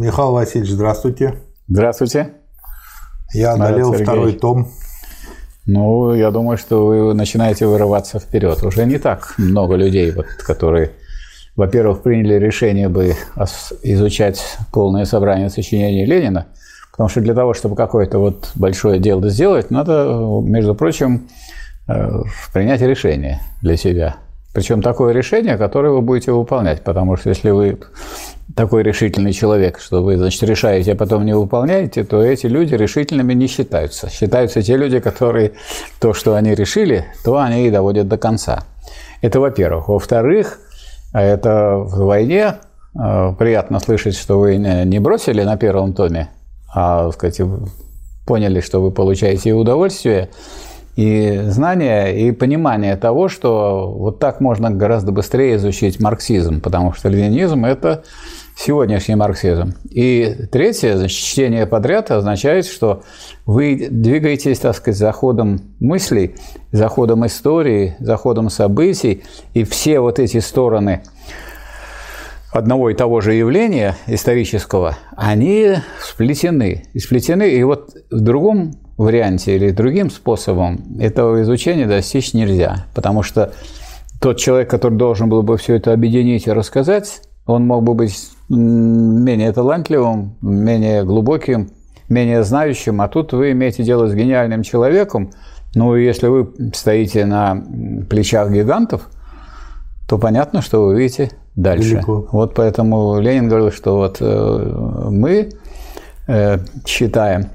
Михаил Васильевич, здравствуйте. Здравствуйте. Я одолел второй том. Ну, я думаю, что вы начинаете вырываться вперед. Уже не так много людей, вот, которые, во-первых, приняли решение бы изучать полное собрание сочинений Ленина, потому что для того, чтобы какое-то вот большое дело сделать, надо, между прочим, э, принять решение для себя. Причем такое решение, которое вы будете выполнять, потому что если вы такой решительный человек, что вы, значит, решаете, а потом не выполняете, то эти люди решительными не считаются. Считаются те люди, которые то, что они решили, то они и доводят до конца. Это во-первых. Во-вторых, это в войне э, приятно слышать, что вы не бросили на первом томе, а, сказать, поняли, что вы получаете удовольствие – и знание, и понимание того, что вот так можно гораздо быстрее изучить марксизм, потому что ленинизм – это сегодняшний марксизм. И третье, значит, чтение подряд означает, что вы двигаетесь, так сказать, за ходом мыслей, за ходом истории, за ходом событий, и все вот эти стороны одного и того же явления исторического, они сплетены. И сплетены, и вот в другом варианте или другим способом этого изучения достичь нельзя, потому что тот человек, который должен был бы все это объединить и рассказать, он мог бы быть менее талантливым, менее глубоким, менее знающим, а тут вы имеете дело с гениальным человеком, ну, если вы стоите на плечах гигантов, то понятно, что вы видите дальше. Далеко. Вот поэтому Ленин говорил, что вот э, мы э, считаем,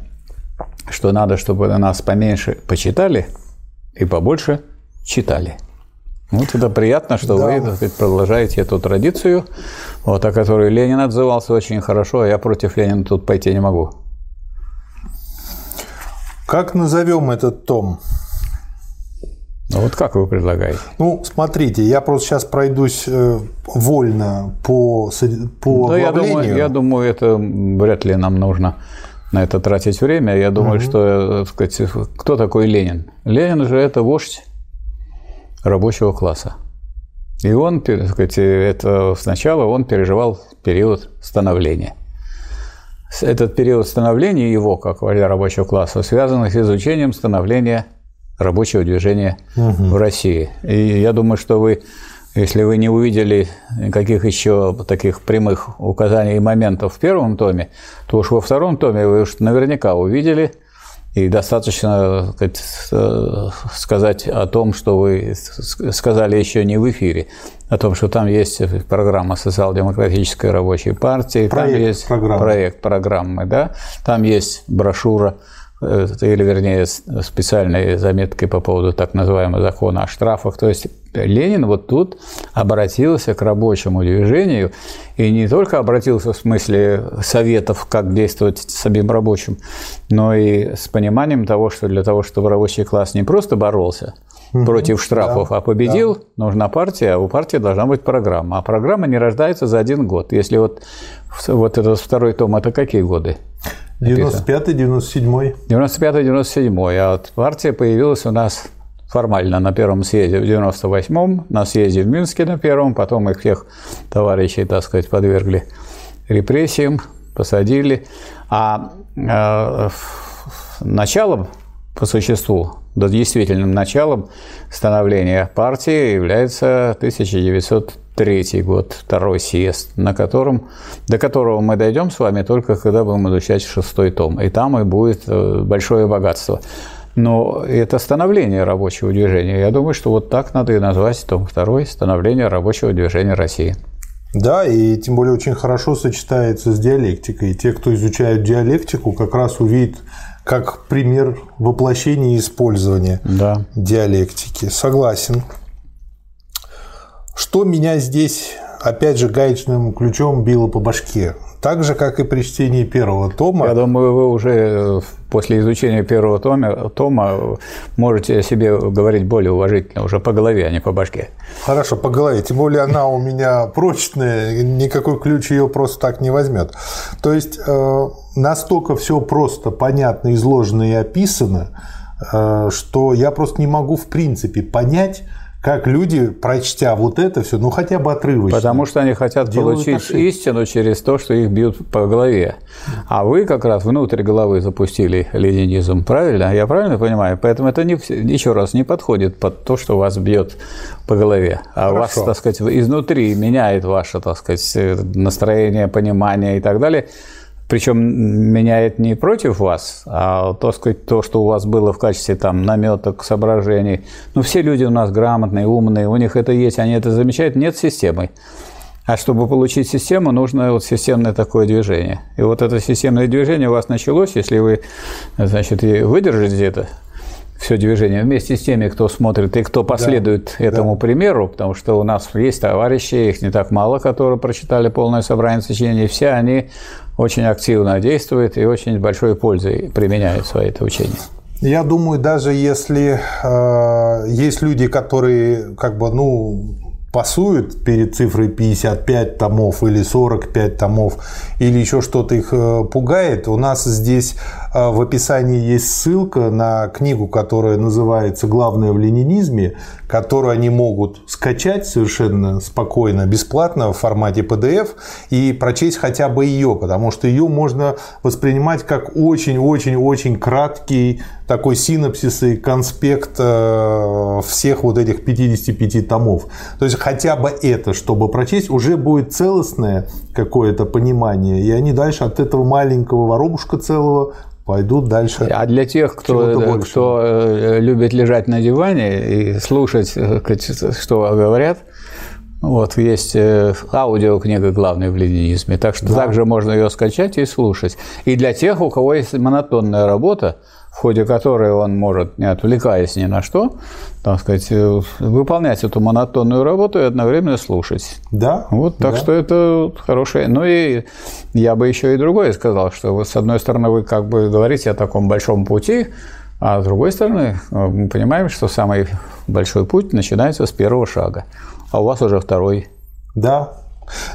что надо, чтобы нас поменьше почитали и побольше читали. Вот это приятно, что да. вы так сказать, продолжаете эту традицию, вот, о которой Ленин отзывался очень хорошо, а я против Ленина тут пойти не могу. Как назовем этот том? Ну вот как вы предлагаете? Ну, смотрите, я просто сейчас пройдусь э, вольно по, по да, я думаю, я думаю, это вряд ли нам нужно на это тратить время. Я думаю, угу. что э, сказать, кто такой Ленин? Ленин же это вождь рабочего класса. И он, так сказать, это сначала он переживал период становления. Этот период становления его, как вождя рабочего класса, связан с изучением становления рабочего движения угу. в России. И я думаю, что вы если вы не увидели каких еще таких прямых указаний и моментов в первом томе, то уж во втором томе вы уж наверняка увидели, и достаточно сказать, э, сказать о том, что вы сказали еще не в эфире, о том, что там есть программа социал-демократической рабочей партии, проект там есть программы. проект программы, да, там есть брошюра или, вернее, специальные заметки по поводу так называемого закона о штрафах. То есть Ленин вот тут обратился к рабочему движению, и не только обратился в смысле советов, как действовать самим рабочим, но и с пониманием того, что для того, чтобы рабочий класс не просто боролся, против штрафов, да, а победил, да. нужна партия, а у партии должна быть программа. А программа не рождается за один год. Если вот, вот этот второй том, это какие годы? 95-й, 97-й. 95-97. А вот партия появилась у нас формально на первом съезде в 98-м, на съезде в Минске на первом, потом их всех товарищей, так сказать, подвергли репрессиям, посадили. А э, началом, по существу, действительным началом становления партии является 1900 третий год, второй съезд, на котором, до которого мы дойдем с вами только когда будем изучать шестой том. И там и будет э, большое богатство. Но это становление рабочего движения. Я думаю, что вот так надо и назвать том второй – становление рабочего движения России. Да, и тем более очень хорошо сочетается с диалектикой. Те, кто изучают диалектику, как раз увидят как пример воплощения и использования да. диалектики. Согласен. Что меня здесь, опять же, гаечным ключом било по башке? Так же, как и при чтении первого тома. Я думаю, вы уже э, после изучения первого тома, тома можете о себе говорить более уважительно, уже по голове, а не по башке. Хорошо, по голове. Тем более она у меня прочная, никакой ключ ее просто так не возьмет. То есть э, настолько все просто, понятно, изложено и описано, э, что я просто не могу в принципе понять, как люди, прочтя вот это все, ну хотя бы отрывочно. Потому что они хотят получить ошибки. истину через то, что их бьют по голове. А вы как раз внутрь головы запустили ленинизм, правильно? Я правильно понимаю? Поэтому это не, еще раз не подходит под то, что вас бьет по голове. А Хорошо. вас, так сказать, изнутри меняет ваше, так сказать, настроение, понимание и так далее причем меняет не против вас, а то, сказать, то, что у вас было в качестве там наметок, соображений. Ну, все люди у нас грамотные, умные, у них это есть, они это замечают, нет системы. А чтобы получить систему, нужно вот системное такое движение. И вот это системное движение у вас началось, если вы, значит, выдержите это, все движение вместе с теми, кто смотрит и кто последует да, этому да. примеру, потому что у нас есть товарищи, их не так мало, которые прочитали полное собрание сочинений, все они очень активно действуют и очень большой пользой применяют свои это учение. Я думаю, даже если э, есть люди, которые как бы, ну, пасуют перед цифрой 55 томов или 45 томов, или еще что-то их э, пугает, у нас здесь в описании есть ссылка на книгу, которая называется «Главное в ленинизме», которую они могут скачать совершенно спокойно, бесплатно в формате PDF и прочесть хотя бы ее, потому что ее можно воспринимать как очень-очень-очень краткий такой синапсис и конспект э, всех вот этих 55 томов. То есть хотя бы это, чтобы прочесть, уже будет целостное какое-то понимание, и они дальше от этого маленького воробушка целого пойдут дальше. А для тех, кто, кто э, любит лежать на диване и слушать, э, что говорят, вот, есть аудиокнига «Главное в ленинизме», так что да. также можно ее скачать и слушать. И для тех, у кого есть монотонная работа, в ходе которой он может, не отвлекаясь ни на что, так сказать, э, выполнять эту монотонную работу и одновременно слушать. Да. Вот, так да. что это хорошее. Ну и я бы еще и другое сказал, что вы, с одной стороны, вы как бы говорите о таком большом пути, а с другой стороны, э, мы понимаем, что самый большой путь начинается с первого шага, а у вас уже второй. Да,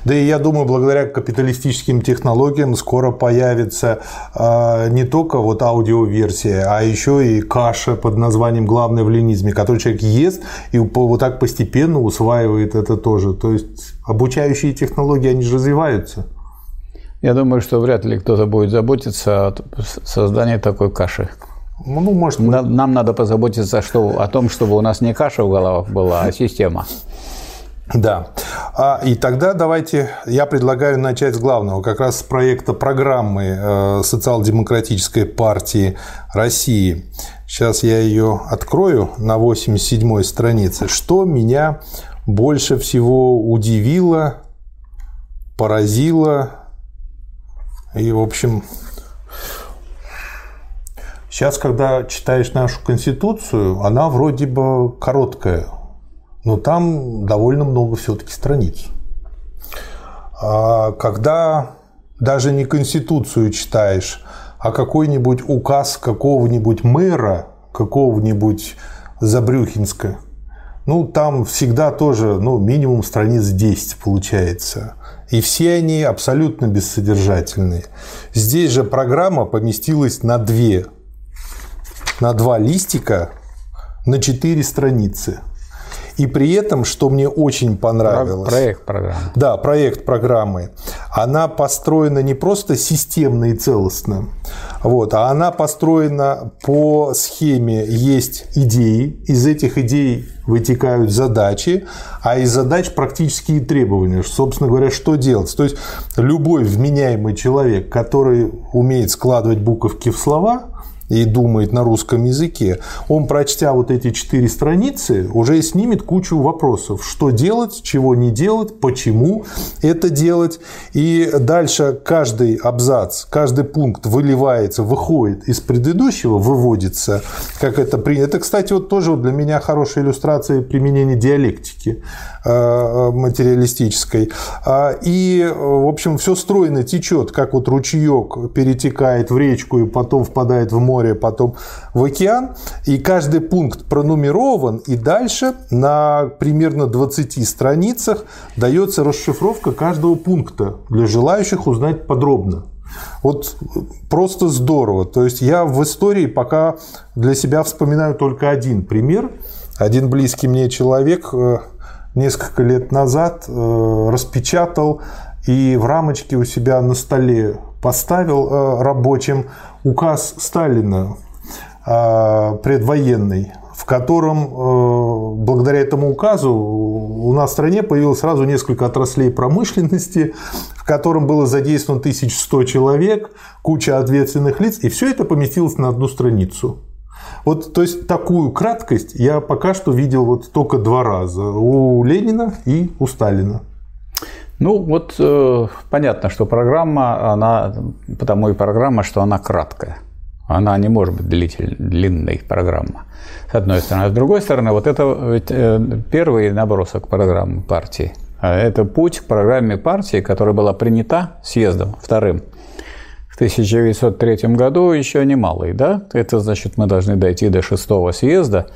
да и я думаю, благодаря капиталистическим технологиям скоро появится э, не только вот аудиоверсия, а еще и каша под названием «Главное в ленизме», который человек ест и вот так постепенно усваивает это тоже. То есть обучающие технологии, они же развиваются. Я думаю, что вряд ли кто-то будет заботиться о создании такой каши. Ну, может быть. Нам надо позаботиться что, о том, чтобы у нас не каша в головах была, а система. Да. А, и тогда давайте, я предлагаю начать с главного, как раз с проекта программы э, Социал-демократической партии России. Сейчас я ее открою на 87-й странице. Что меня больше всего удивило, поразило и, в общем, Сейчас, когда читаешь нашу Конституцию, она вроде бы короткая, но там довольно много все-таки страниц. А когда даже не Конституцию читаешь, а какой-нибудь указ какого-нибудь мэра, какого-нибудь Забрюхинска, ну, там всегда тоже, ну, минимум страниц 10 получается. И все они абсолютно бессодержательные. Здесь же программа поместилась на две, на два листика, на четыре страницы. И при этом, что мне очень понравилось... Проект программы. Да, проект программы. Она построена не просто системно и целостно, вот, а она построена по схеме «есть идеи», из этих идей вытекают задачи, а из задач практические требования. Собственно говоря, что делать? То есть любой вменяемый человек, который умеет складывать буковки в слова, и думает на русском языке, он, прочтя вот эти четыре страницы, уже снимет кучу вопросов. Что делать, чего не делать, почему это делать. И дальше каждый абзац, каждый пункт выливается, выходит из предыдущего, выводится, как это принято. Это, кстати, вот тоже для меня хорошая иллюстрация применения диалектики материалистической. А, и, в общем, все стройно течет, как вот ручеек перетекает в речку и потом впадает в море море, потом в океан. И каждый пункт пронумерован, и дальше на примерно 20 страницах дается расшифровка каждого пункта для желающих узнать подробно. Вот просто здорово. То есть я в истории пока для себя вспоминаю только один пример. Один близкий мне человек э, несколько лет назад э, распечатал и в рамочке у себя на столе поставил э, рабочим указ Сталина предвоенный, в котором благодаря этому указу у нас в стране появилось сразу несколько отраслей промышленности, в котором было задействовано 1100 человек, куча ответственных лиц, и все это поместилось на одну страницу. Вот, то есть такую краткость я пока что видел вот только два раза у Ленина и у Сталина. Ну, вот э, понятно, что программа, она, потому и программа, что она краткая. Она не может быть длительной, длинной программа, с одной стороны. А с другой стороны, вот это ведь, э, первый набросок программы партии. А это путь к программе партии, которая была принята съездом вторым – 1903 году еще немалый, да? Это значит, мы должны дойти до шестого съезда.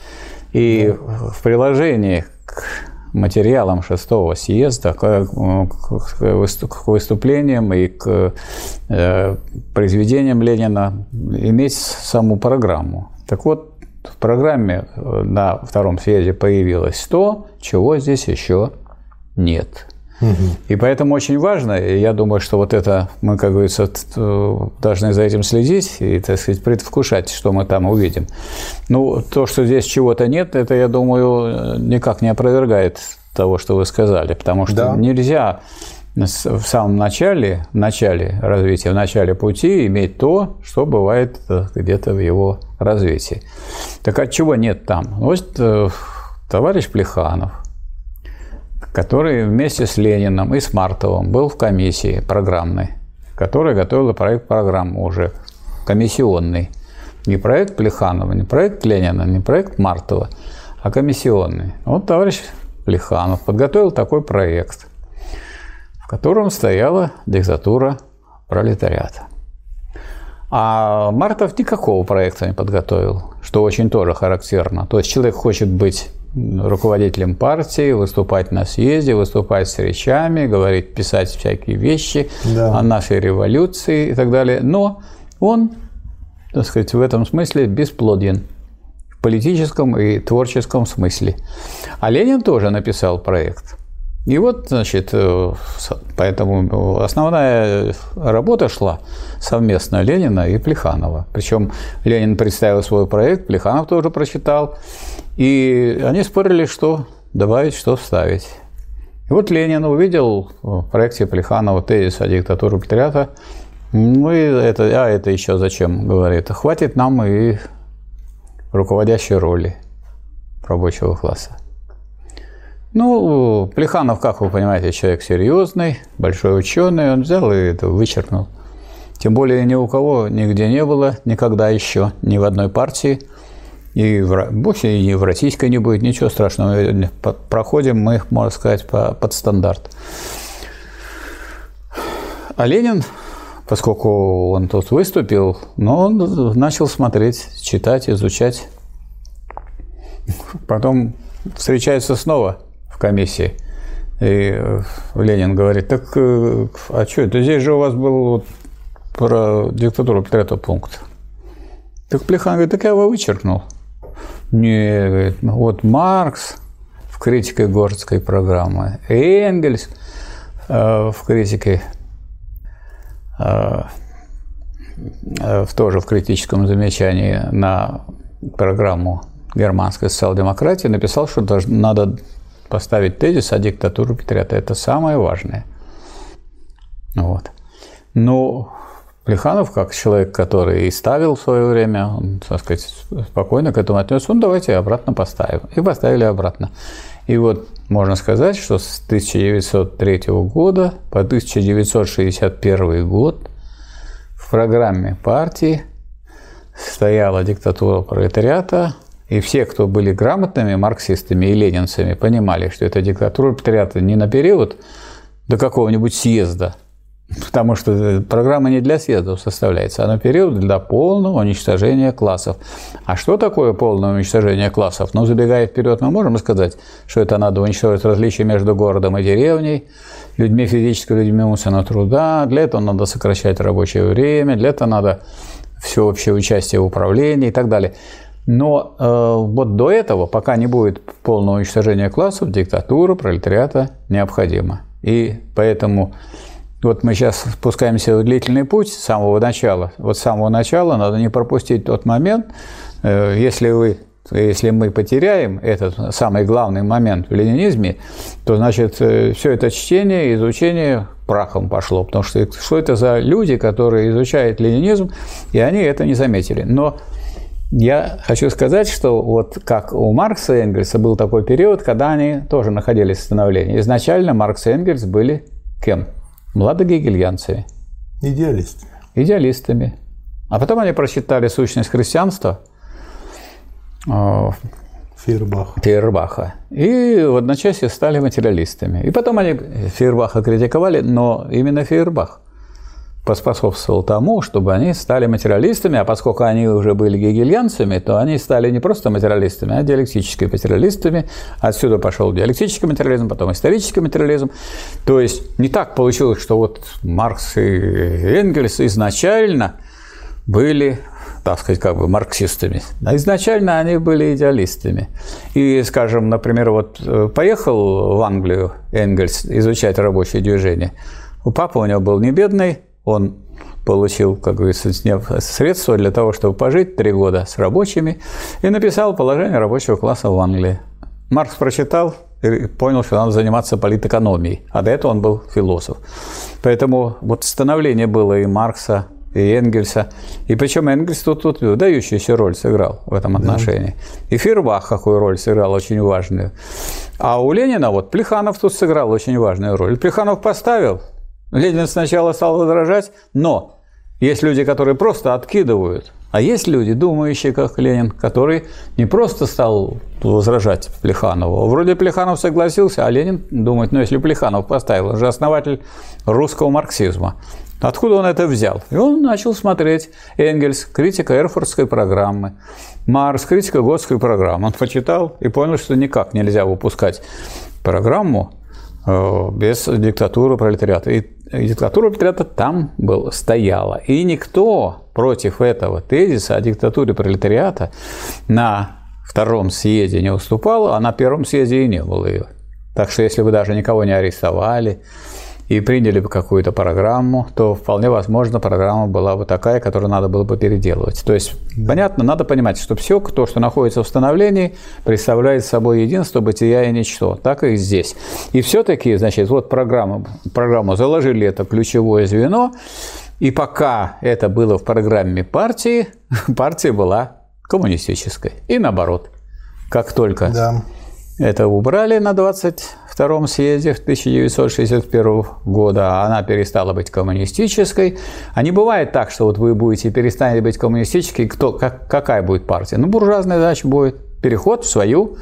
И в приложении к материалам шестого съезда, к выступлениям и к э, произведениям Ленина иметь саму программу. Так вот, в программе э, на втором съезде появилось то, чего здесь еще нет. И поэтому очень важно, и я думаю, что вот это мы, как говорится, должны за этим следить и, так сказать, предвкушать, что мы там увидим. Ну, то, что здесь чего-то нет, это, я думаю, никак не опровергает того, что вы сказали, потому что да. нельзя в самом начале, в начале развития, в начале пути иметь то, что бывает э, где-то в его развитии. Так от чего нет там? Вот э, товарищ Плеханов – который вместе с Лениным и с Мартовым был в комиссии программной, которая готовила проект программы уже комиссионный. Не проект Плеханова, не проект Ленина, не проект Мартова, а комиссионный. Вот товарищ Плеханов подготовил такой проект, в котором стояла диктатура пролетариата. А Мартов никакого проекта не подготовил, что очень тоже характерно. То есть человек хочет быть руководителем партии, выступать на съезде, выступать с речами, говорить, писать всякие вещи да. о нашей революции и так далее. Но он, так сказать, в этом смысле бесплоден в политическом и творческом смысле. А Ленин тоже написал проект. И вот, значит, э, поэтому основная работа шла совместно Ленина и Плеханова. Причем Ленин представил свой проект, Плеханов тоже прочитал. И они спорили, что добавить, что вставить. И вот Ленин увидел в проекте Плеханова тезис о диктатуре пролетариата. Ну и это, а это еще зачем, говорит, хватит нам и руководящей роли рабочего класса. Ну, Плеханов, как вы понимаете, человек серьезный, большой ученый, он взял и это вычеркнул. Тем более ни у кого нигде не было, никогда еще, ни в одной партии – и в, больше и в российской не будет, ничего страшного. Проходим мы, можно сказать, по, под стандарт. А Ленин, поскольку он тут выступил, но он начал смотреть, читать, изучать. Потом встречается снова комиссии. И Ленин говорит, так э, а что это? Здесь же у вас был вот про диктатуру Петрета пункт. Так Плехан говорит, так я его вычеркнул. Не, ну вот Маркс в критике Городской программы, Энгельс э, в критике, э, э, тоже в критическом замечании на программу германской социал-демократии написал, что должно, надо поставить тезис о диктатуре Петрята. Это самое важное. Вот. Но Плеханов, как человек, который и ставил в свое время, он, так сказать, спокойно к этому отнесся, он давайте обратно поставим. И поставили обратно. И вот можно сказать, что с 1903 года по 1961 год в программе партии стояла диктатура пролетариата, и все, кто были грамотными марксистами и ленинцами, понимали, что это диктатура пролетариата не на период до какого-нибудь съезда – Потому что программа не для съездов составляется, а на период для полного уничтожения классов. А что такое полное уничтожение классов? Ну, забегая вперед, мы можем сказать, что это надо уничтожить различия между городом и деревней, людьми физического, людьми умственного труда. Для этого надо сокращать рабочее время, для этого надо всеобщее участие в управлении и так далее. Но э, вот до этого, пока не будет полного уничтожения классов, диктатура пролетариата необходима. И поэтому вот мы сейчас спускаемся в длительный путь с самого начала. Вот с самого начала надо не пропустить тот момент, э, если вы если мы потеряем этот самый главный момент в ленинизме, то, значит, э, все это чтение изучение прахом пошло. Потому что что это за люди, которые изучают ленинизм, и они это не заметили. Но я хочу сказать, что вот как у Маркса и Энгельса был такой период, когда они тоже находились в становлении. Изначально Маркс и Энгельс были кем? Младогегельянцами. Идеалистами. Идеалистами. А потом они прочитали сущность христианства – а, Фейербаха. Фейербаха. И в одночасье стали материалистами. И потом они Фейербаха критиковали, но именно Фейербах поспособствовал тому, чтобы они стали материалистами, а поскольку они уже были гегельянцами, то они стали не просто материалистами, а диалектическими материалистами. Отсюда пошел диалектический материализм, потом исторический материализм. То есть не так получилось, что вот Маркс и Энгельс изначально были так сказать, как бы марксистами. А изначально они были идеалистами. И, скажем, например, вот э, поехал в Англию Энгельс изучать рабочее движение. У папы у него был не бедный, он получил, как говорится, средства для того, чтобы пожить три года с рабочими, и написал положение рабочего класса в Англии. Маркс прочитал и понял, что надо заниматься политэкономией, а до этого он был философ. Поэтому вот становление было и Маркса, и Энгельса. И причем Энгельс тут, тут выдающуюся роль сыграл в этом отношении. Да. И Фирбах какую роль сыграл, очень важную. А у Ленина вот Плеханов тут сыграл очень важную роль. Плеханов поставил, Ленин сначала стал возражать, но есть люди, которые просто откидывают, а есть люди, думающие, как Ленин, который не просто стал возражать Плеханову. Вроде Плеханов согласился, а Ленин думает, ну если Плеханов поставил, он же основатель русского марксизма. Откуда он это взял? И он начал смотреть Энгельс, критика Эрфуртской программы, Марс, критика Готской программы. Он почитал и понял, что никак нельзя выпускать программу э, без диктатуры пролетариата. И диктатура пролетариата там был, стояла. И никто против этого тезиса о диктатуре пролетариата на втором съезде не уступал, а на первом съезде и не было ее. Так что если вы даже никого не арестовали, и приняли бы какую-то программу, то вполне возможно программа была бы такая, которую надо было бы переделывать. То есть, понятно, надо понимать, что все, то, что находится в становлении, представляет собой единство, бытия и ничто. Так и здесь. И все-таки, значит, вот программу, программу заложили это ключевое звено, и пока это было в программе партии, партия была коммунистической. И наоборот. Как только да. это убрали на 20 втором съезде в 1961 года, она перестала быть коммунистической. А не бывает так, что вот вы будете перестанете быть коммунистической, кто, как, какая будет партия? Ну, буржуазная задача будет переход в свою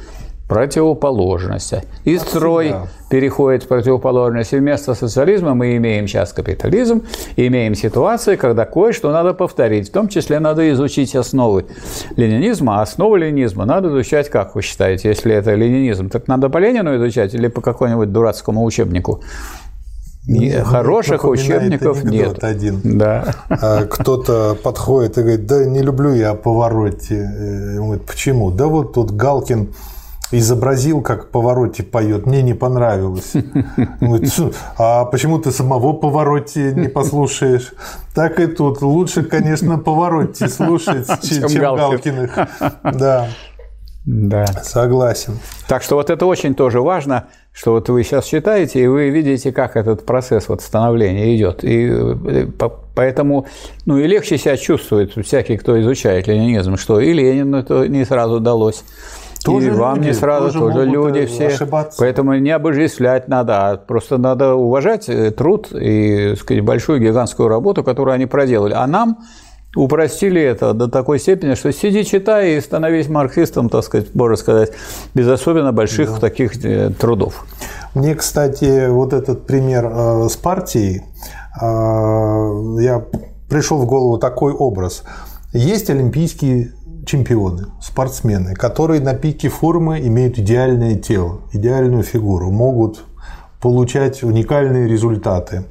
противоположность. И строй переходит в противоположность. И вместо социализма мы имеем сейчас капитализм, имеем ситуацию, когда кое-что надо повторить. В том числе надо изучить основы ленинизма. А основы ленинизма надо изучать, как вы считаете, если это ленинизм, так надо по Ленину изучать или по какому-нибудь дурацкому учебнику? Ну, Хороших учебников нет. Один. Да. А кто-то подходит и говорит, да не люблю я повороте. Э, он говорит, почему? Да вот тут Галкин изобразил, как Повороте поет, мне не понравилось. а почему ты самого Повороте не послушаешь? Так и тут. Лучше, конечно, Повороте слушать, чем, чем Галкиных. Да. Да. Согласен. Так что вот это очень тоже важно, что вот вы сейчас читаете, и вы видите, как этот процесс вот становления идет. И э, поэтому, ну и легче себя чувствует всякий, кто изучает ленинизм, что и Ленину это не сразу удалось, тоже и вам люди, не сразу, тоже, тоже люди э, все. Ошибаться. Поэтому не обожествлять надо, а просто надо уважать э, труд и сказать, большую гигантскую работу, которую они проделали. А нам упростили это до такой степени, что сиди, читай и становись марксистом, так сказать, можно сказать, без особенно больших да. таких э, трудов. Мне, кстати, вот этот пример с партией, я пришел в голову такой образ. Есть олимпийские чемпионы, спортсмены, которые на пике формы имеют идеальное тело, идеальную фигуру, могут получать уникальные результаты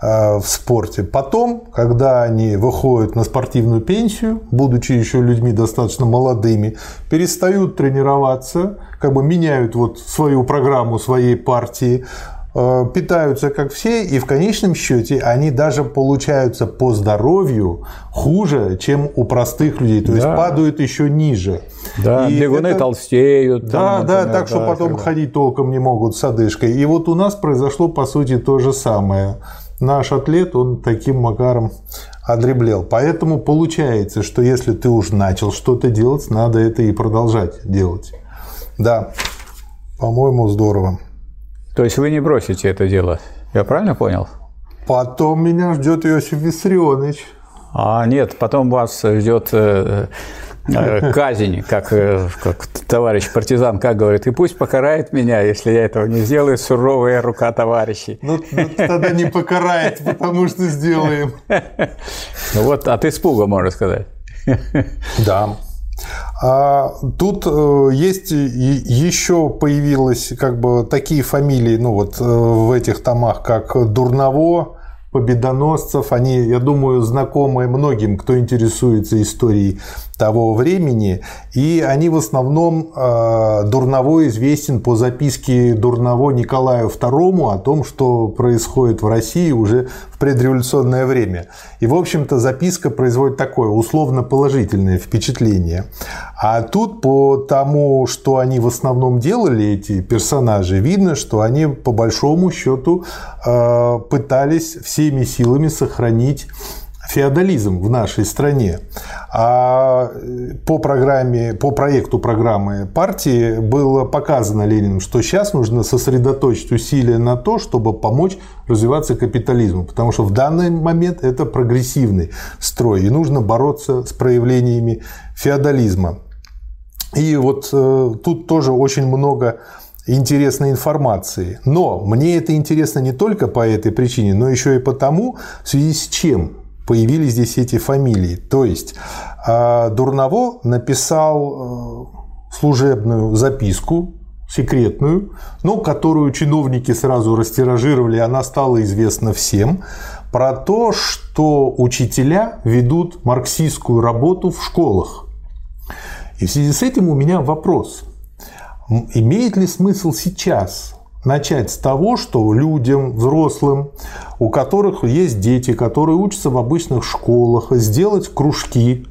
э, в спорте. Потом, когда они выходят на спортивную пенсию, будучи еще людьми достаточно молодыми, перестают тренироваться, как бы меняют вот свою программу своей партии, питаются как все, и в конечном счете они даже получаются по здоровью хуже, чем у простых людей, то да. есть падают еще ниже. Да, и бегуны это... толстеют. Да, там, да, так что да, потом когда... ходить толком не могут с одышкой. И вот у нас произошло по сути то же самое. Наш атлет, он таким макаром одреблел. Поэтому получается, что если ты уж начал что-то делать, надо это и продолжать делать. Да, по-моему, здорово. То есть вы не бросите это дело, я правильно понял? Потом меня ждет Иосиф Виссарионович. А нет, потом вас ждет э, э, казнь, как, э, как товарищ партизан, как говорит, и пусть покарает меня, если я этого не сделаю, суровая рука товарищей. Ну, ну тогда не покарает, потому что сделаем. Ну вот от испуга, можно сказать. Да. А тут э, есть еще появилось как бы такие фамилии, ну вот э, в этих томах, как Дурново, победоносцев, они, я думаю, знакомы многим, кто интересуется историей того времени, и они в основном э, Дурново известен по записке Дурново Николаю II о том, что происходит в России уже предреволюционное время. И, в общем-то, записка производит такое условно положительное впечатление. А тут по тому, что они в основном делали, эти персонажи, видно, что они по большому счету э, пытались всеми силами сохранить феодализм в нашей стране. А по программе, по проекту программы партии было показано Лениным, что сейчас нужно сосредоточить усилия на то, чтобы помочь развиваться капитализму, потому что в данный момент это прогрессивный строй, и нужно бороться с проявлениями феодализма. И вот э, тут тоже очень много интересной информации. Но мне это интересно не только по этой причине, но еще и потому, в связи с чем появились здесь эти фамилии. То есть а, Дурново написал э, служебную записку, секретную, но которую чиновники сразу растиражировали, она стала известна всем, про то, что учителя ведут марксистскую работу в школах. И в связи с этим у меня вопрос. Имеет ли смысл сейчас начать с того, что людям, взрослым, у которых есть дети, которые учатся в обычных школах, сделать кружки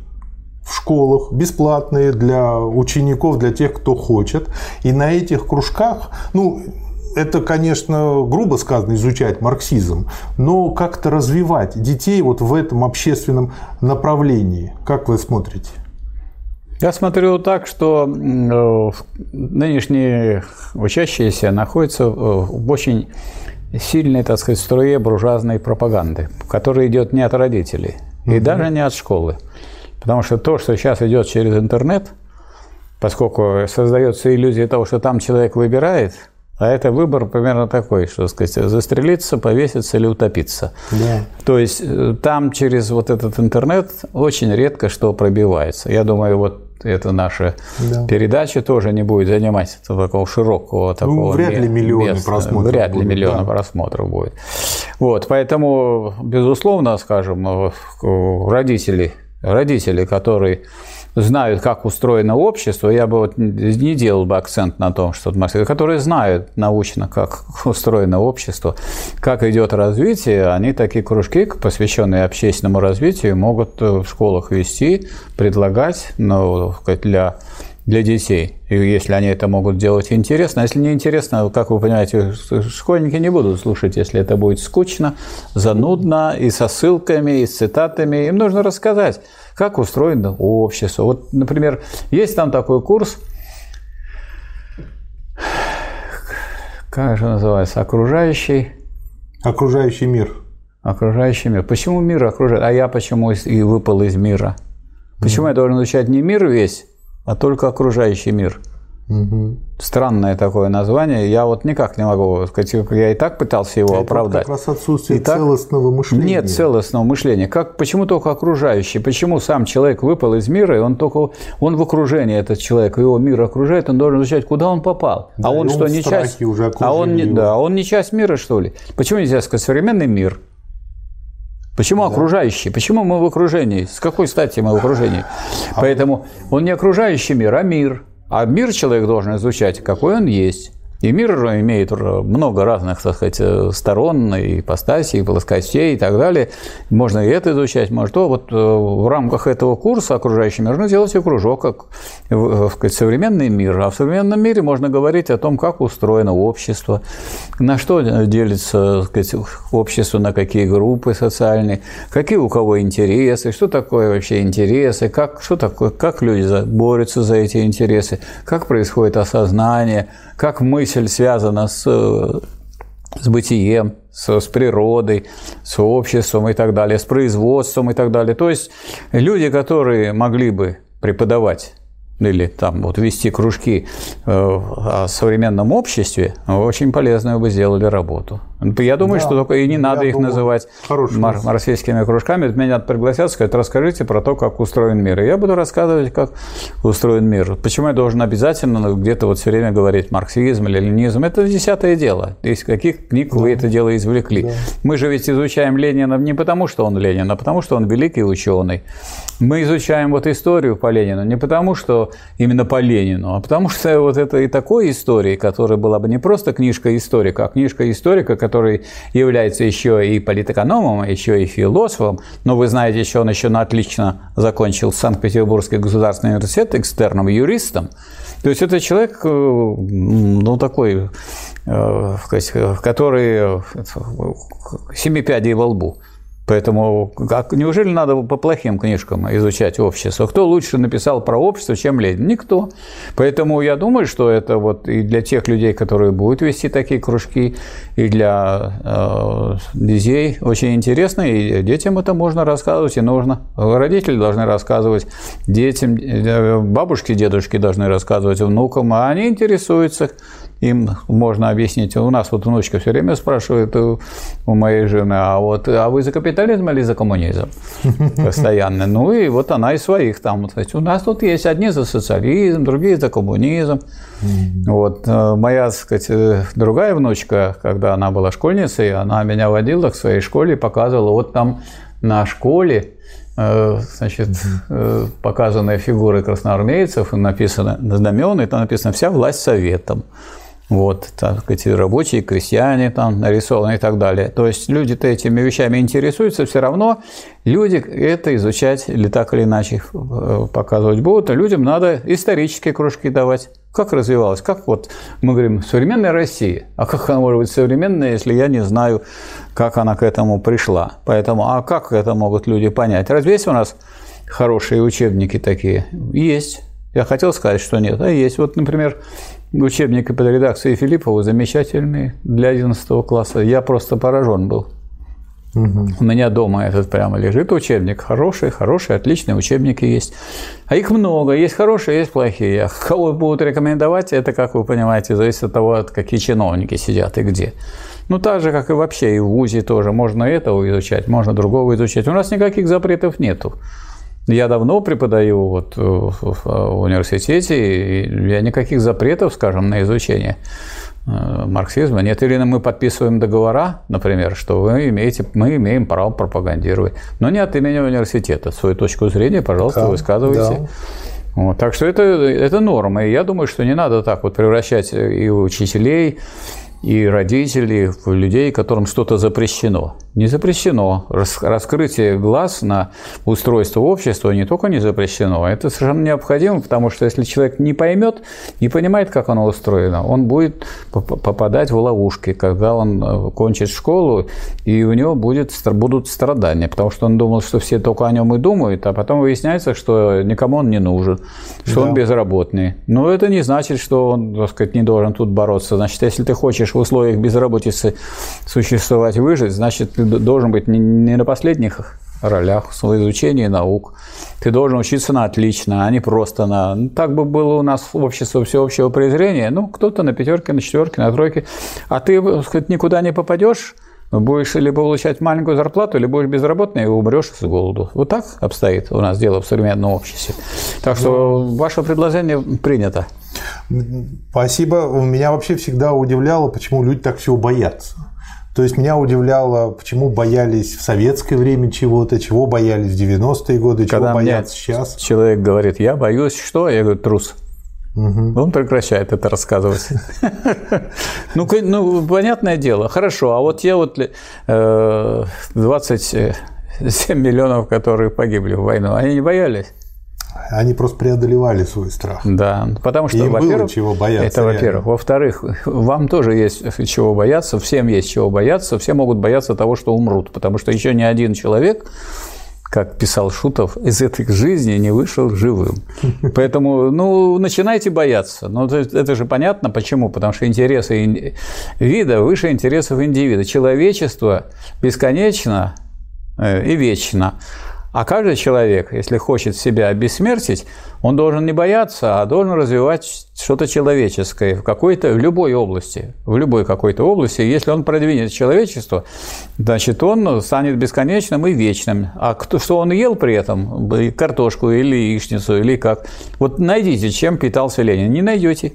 в школах бесплатные для учеников, для тех, кто хочет. И на этих кружках, ну, это, конечно, грубо сказано, изучать марксизм, но как-то развивать детей вот в этом общественном направлении. Как вы смотрите? Я смотрю так, что э, нынешние учащиеся находятся в очень сильной, так сказать, струе буржуазной пропаганды, которая идет не от родителей и даже не от школы. Потому что то, что сейчас идет через интернет, поскольку создается иллюзия того, что там человек выбирает – а это выбор примерно такой, что сказать, застрелиться, повеситься или утопиться. Да. То есть э, там через вот этот интернет очень редко что пробивается. Я думаю, вот эта наша да. передача тоже не будет занимать такого широкого ну, такого ну, вряд ли миллионы места. просмотров вряд ли миллионы да. просмотров будет вот поэтому безусловно скажем э, родители родители которые знают, как устроено общество, я бы вот не делал бы акцент на том, что которые знают научно, как устроено общество, как идет развитие, они такие кружки, посвященные общественному развитию, могут э, в школах вести, предлагать ну, для для детей, и если они это могут делать интересно. А если не интересно, как вы понимаете, школьники не будут слушать, если это будет скучно, занудно, и со ссылками, и с цитатами. Им нужно рассказать, как устроено общество. Вот, например, есть там такой курс, как же называется, окружающий... Окружающий мир. Окружающий мир. Почему мир окружает? А я почему и выпал из мира? Почему mm. я должен изучать не мир весь, а только окружающий мир? Угу. Странное такое название. Я вот никак не могу сказать, я и так пытался его Это оправдать. Как раз отсутствие и целостного мышления. Нет целостного мышления. Как, почему только окружающий? Почему сам человек выпал из мира, и он только он в окружении, этот человек, его мир окружает, он должен изучать, куда он попал. Да, а он, он что, не часть. Уже а он не, да, он не часть мира, что ли? Почему нельзя сказать современный мир? Почему да. окружающий? Почему мы в окружении? С какой стати мы в окружении? Поэтому он не окружающий мир, а мир. А мир человек должен изучать, какой он есть. И мир имеет много разных, так сказать, э, сторон, и ипостасей, и плоскостей и так далее. Можно и это изучать, может то. Вот э, в рамках этого курса окружающий мир нужно делать кружок, как э, сказать, современный мир. А в современном мире можно говорить о том, как устроено общество, на что делится сказать, общество, на какие группы социальные, какие у кого интересы, что такое вообще интересы, как, что такое, как люди борются за эти интересы, как происходит осознание, как мысль связана с, с бытием, с, с природой, с обществом и так далее, с производством и так далее. То есть люди, которые могли бы преподавать или там вот вести кружки э, о современном обществе, очень полезную бы сделали работу. Я думаю, да, что только и не надо их думаю, называть мар- марсельскими кружками. Меня пригласят, сказать, расскажите про то, как устроен мир. И я буду рассказывать, как устроен мир. Почему я должен обязательно где-то вот все время говорить марксизм или ленизм? Это десятое дело. Из каких книг да. вы это дело извлекли? Да. Мы же ведь изучаем Ленина не потому, что он Ленин, а потому, что он великий ученый. Мы изучаем вот историю по Ленину не потому, что именно по Ленину, а потому что вот это и такой истории, которая была бы не просто книжка историка, а книжка историка, который является еще и политэкономом, еще и философом, но вы знаете, еще он еще отлично закончил Санкт-Петербургский государственный университет экстерном юристом. То есть это человек, э, ну, такой, э, который э, семи пядей во лбу. Поэтому как, неужели надо по плохим книжкам изучать общество? Кто лучше написал про общество, чем Ленин? Никто. Поэтому я думаю, что это вот и для тех людей, которые будут вести такие кружки, и для э, детей очень интересно, и детям это можно рассказывать, и нужно. Родители должны рассказывать детям, э, бабушки, дедушки должны рассказывать внукам, а они интересуются им можно объяснить. У нас вот внучка все время спрашивает у, у моей жены, а вот а вы за капитализм или за коммунизм? Постоянно. Ну и вот она и своих там. То есть у нас тут есть одни за социализм, другие за коммунизм. Вот э, моя, так сказать, э, другая внучка, когда она была школьницей, она меня водила к своей школе и показывала, вот там на школе э, значит, показанные фигуры красноармейцев, написано знамена, и там написано «Вся власть советом» вот, так сказать, рабочие, крестьяне там нарисованы и так далее. То есть люди-то этими вещами интересуются, все равно люди это изучать или так или иначе э, показывать будут, а людям надо исторические кружки давать. Как развивалась? Как вот мы говорим, современная Россия. А как она может быть современная, если я не знаю, как она к этому пришла? Поэтому, а как это могут люди понять? Разве есть у нас хорошие учебники такие? Есть. Я хотел сказать, что нет, а есть. Вот, например, учебники под редакцией Филиппова замечательные для 11 класса. Я просто поражен был. Угу. У меня дома этот прямо лежит учебник. Хороший, хороший, отличные учебники есть. А их много. Есть хорошие, есть плохие. А кого будут рекомендовать, это, как вы понимаете, зависит от того, какие чиновники сидят и где. Ну, так же, как и вообще, и в ВУЗе тоже. Можно этого изучать, можно другого изучать. У нас никаких запретов нету. Я давно преподаю вот в университете, и я никаких запретов, скажем, на изучение э, марксизма нет. Или мы подписываем договора, например, что вы имеете, мы имеем право пропагандировать, но не от имени университета. Свою точку зрения, пожалуйста, да, высказывайте. Да. Вот, так что это, это норма. И я думаю, что не надо так вот превращать и учителей, и родителей в людей, которым что-то запрещено не запрещено. Раскрытие глаз на устройство общества не только не запрещено, это совершенно необходимо, потому что если человек не поймет, не понимает, как оно устроено, он будет попадать в ловушки, когда он э, кончит школу, и у него будет, будут страдания, потому что он думал, что все только о нем и думают, а потом выясняется, что никому он не нужен, что да. он безработный. Но это не значит, что он, так сказать, не должен тут бороться. Значит, если ты хочешь в условиях безработицы существовать, выжить, значит, должен быть не на последних ролях в изучении наук. Ты должен учиться на отлично, а не просто на... Ну, так бы было у нас общество всеобщего презрения. Ну, кто-то на пятерке, на четверке, на тройке. А ты, сказать, никуда не попадешь, будешь либо получать маленькую зарплату, либо будешь безработный и умрешь с голоду. Вот так обстоит у нас дело в современном обществе. Так что ваше предложение принято. Спасибо. Меня вообще всегда удивляло, почему люди так всего боятся. То есть меня удивляло, почему боялись в советское время чего-то, чего боялись в 90-е годы, Когда чего боятся сейчас. Человек говорит, я боюсь что? Я говорю, трус. Угу. Он прекращает это рассказывать. ну, ну, понятное дело. Хорошо, а вот я вот 27 э, миллионов, которые погибли в войну, они не боялись? Они просто преодолевали свой страх. Да, потому что, во-первых, чего бояться. Это, во-первых. Во-вторых, вам тоже есть чего бояться, всем есть чего бояться, все могут бояться того, что умрут, потому что еще ни один человек как писал Шутов, из этой жизни не вышел живым. Поэтому, ну, начинайте бояться. Но ну, это же понятно, почему. Потому что интересы вида выше интересов индивида. Человечество бесконечно э, и вечно. А каждый человек, если хочет себя обессмертить, он должен не бояться, а должен развивать что-то человеческое в какой-то, в любой области, в любой какой-то области. Если он продвинет человечество, значит, он станет бесконечным и вечным. А кто, что он ел при этом, картошку или яичницу, или как? Вот найдите, чем питался Ленин. Не найдете.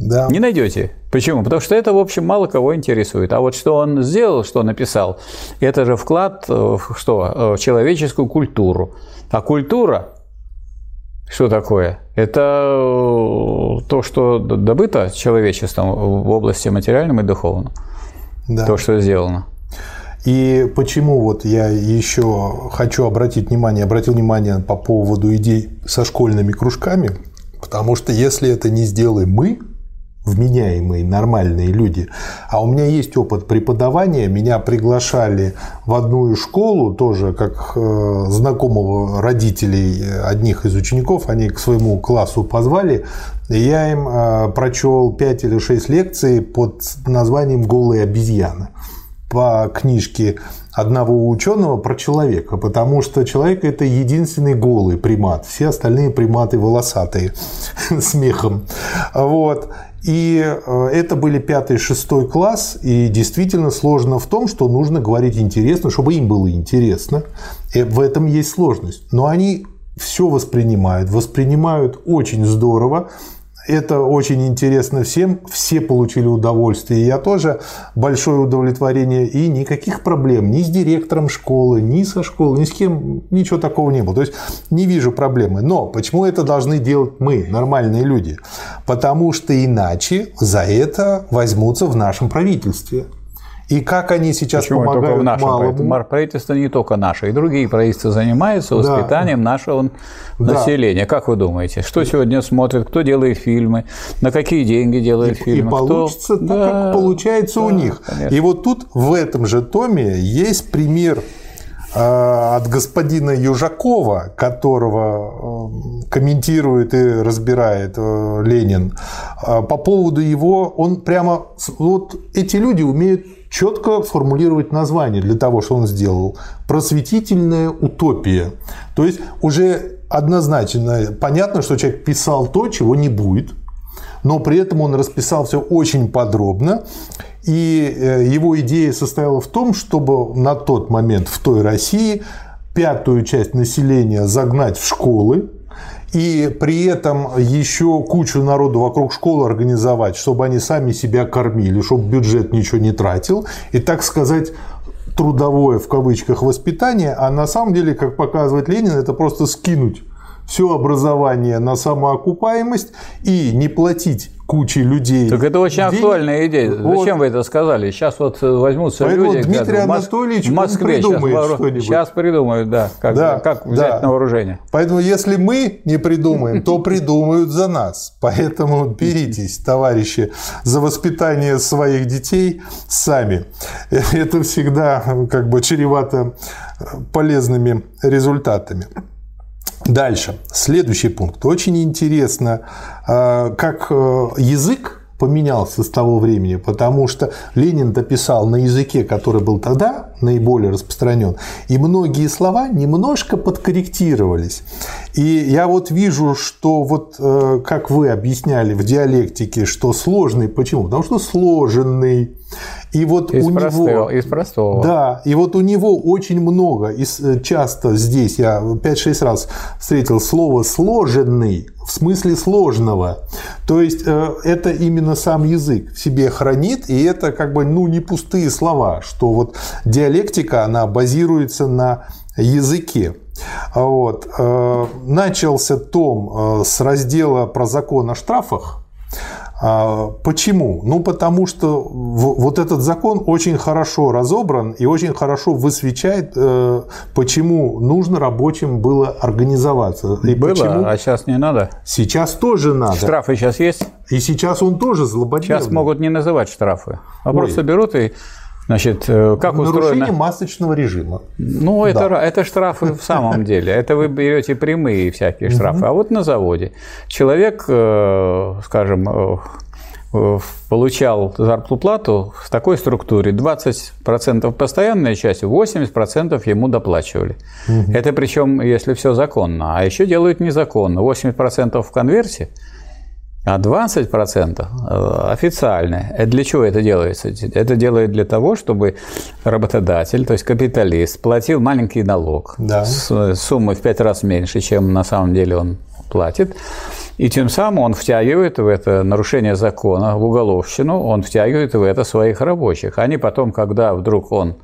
Да. Не найдете. Почему? Потому что это, в общем, мало кого интересует. А вот что он сделал, что написал, это же вклад в что? В человеческую культуру. А культура, что такое? Это то, что добыто человечеством в области материальном и духовном. Да. То, что сделано. И почему вот я еще хочу обратить внимание, обратил внимание по поводу идей со школьными кружками, потому что если это не сделаем мы, вменяемые, нормальные люди. А у меня есть опыт преподавания. Меня приглашали в одну школу, тоже как э, знакомого родителей одних из учеников. Они к своему классу позвали. И я им э, прочел 5 или 6 лекций под названием «Голые обезьяны» по книжке одного ученого про человека, потому что человек это единственный голый примат, все остальные приматы волосатые, смехом. Вот. И э, это были пятый, шестой класс, и действительно сложно в том, что нужно говорить интересно, чтобы им было интересно. И в этом есть сложность. Но они все воспринимают, воспринимают очень здорово, это очень интересно всем, все получили удовольствие. Я тоже большое удовлетворение и никаких проблем ни с директором школы, ни со школы, ни с кем, ничего такого не было. То есть не вижу проблемы. Но почему это должны делать мы, нормальные люди? Потому что иначе за это возьмутся в нашем правительстве. И как они сейчас Почему помогают в нашем малому? Правительство не только наше, и другие правительства занимаются воспитанием да. нашего да. населения. Как вы думаете, что сегодня смотрят, кто делает фильмы, на какие деньги делает и, фильмы? И получится кто... так, да, как получается да, у них. Конечно. И вот тут в этом же томе есть пример а, от господина Южакова, которого э, комментирует и разбирает э, Ленин, а, по поводу его, он прямо, вот эти люди умеют четко формулировать название для того, что он сделал. Просветительная утопия. То есть уже однозначно понятно, что человек писал то, чего не будет, но при этом он расписал все очень подробно. И э, его идея состояла в том, чтобы на тот момент в той России пятую часть населения загнать в школы, и при этом еще кучу народу вокруг школы организовать, чтобы они сами себя кормили, чтобы бюджет ничего не тратил, и, так сказать, трудовое в кавычках воспитание, а на самом деле, как показывает Ленин, это просто скинуть все образование на самоокупаемость и не платить кучи людей. Так это очень денег. актуальная идея. Вот. Зачем вы это сказали? Сейчас вот возьмутся Поэтому люди. Дмитрий говорят, Анатольевич в Москве придумает сейчас, что-нибудь. Сейчас придумают, да, как, да, как взять да. на вооружение. Поэтому если мы не придумаем, то придумают за нас. Поэтому беритесь, товарищи, за воспитание своих детей сами. Это всегда как бы чревато полезными результатами. Дальше. Следующий пункт. Очень интересно, э, как э, язык поменялся с того времени, потому что Ленин дописал на языке, который был тогда наиболее распространен, и многие слова немножко подкорректировались. И я вот вижу, что вот э, как вы объясняли в диалектике, что сложный, почему? Потому что сложенный, и вот из у простого, него... Из простого. Да, и вот у него очень много, и э, часто здесь я 5-6 раз встретил слово «сложенный», в смысле сложного. То есть, э, это именно сам язык в себе хранит, и это как бы, ну, не пустые слова, что вот диалектика, она базируется на языке. Вот. Э, начался том с раздела про закон о штрафах, а, почему? Ну, потому что вот этот закон очень хорошо разобран и очень хорошо высвечает, э, почему нужно рабочим было организоваться. И было, почему... а сейчас не надо? Сейчас тоже надо. Штрафы сейчас есть? И сейчас он тоже злободневный. Сейчас могут не называть штрафы, а Ой. просто берут и Значит, э, как Нарушение устроено? масочного режима. Ну, это, да. это штрафы в самом деле. Это вы берете прямые всякие штрафы. А вот на заводе человек, э, скажем, э, получал зарплату в такой структуре 20% постоянная часть, 80% ему доплачивали. Угу. Это причем, если все законно. А еще делают незаконно. 80% в конверте – а 20% э, официально. Это для чего это делается? Это делает для того, чтобы работодатель, то есть капиталист, платил маленький налог да. с суммой в 5 раз меньше, чем на самом деле он платит. И тем самым он втягивает в это нарушение закона, в уголовщину, он втягивает в это своих рабочих. Они потом, когда вдруг он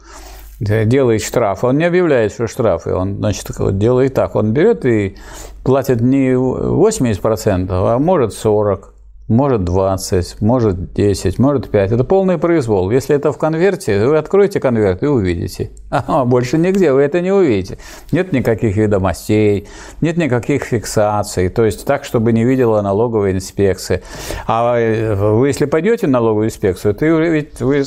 делает штраф, он не объявляет, что штрафы, он, значит, делает так, он берет и платит не 80%, а может 40%, может 20, может 10, может 5. Это полный произвол. Если это в конверте, вы откроете конверт и увидите. А больше нигде вы это не увидите. Нет никаких ведомостей, нет никаких фиксаций. То есть так, чтобы не видела налоговая инспекция. А вы, если пойдете в налоговую инспекцию, то ведь вы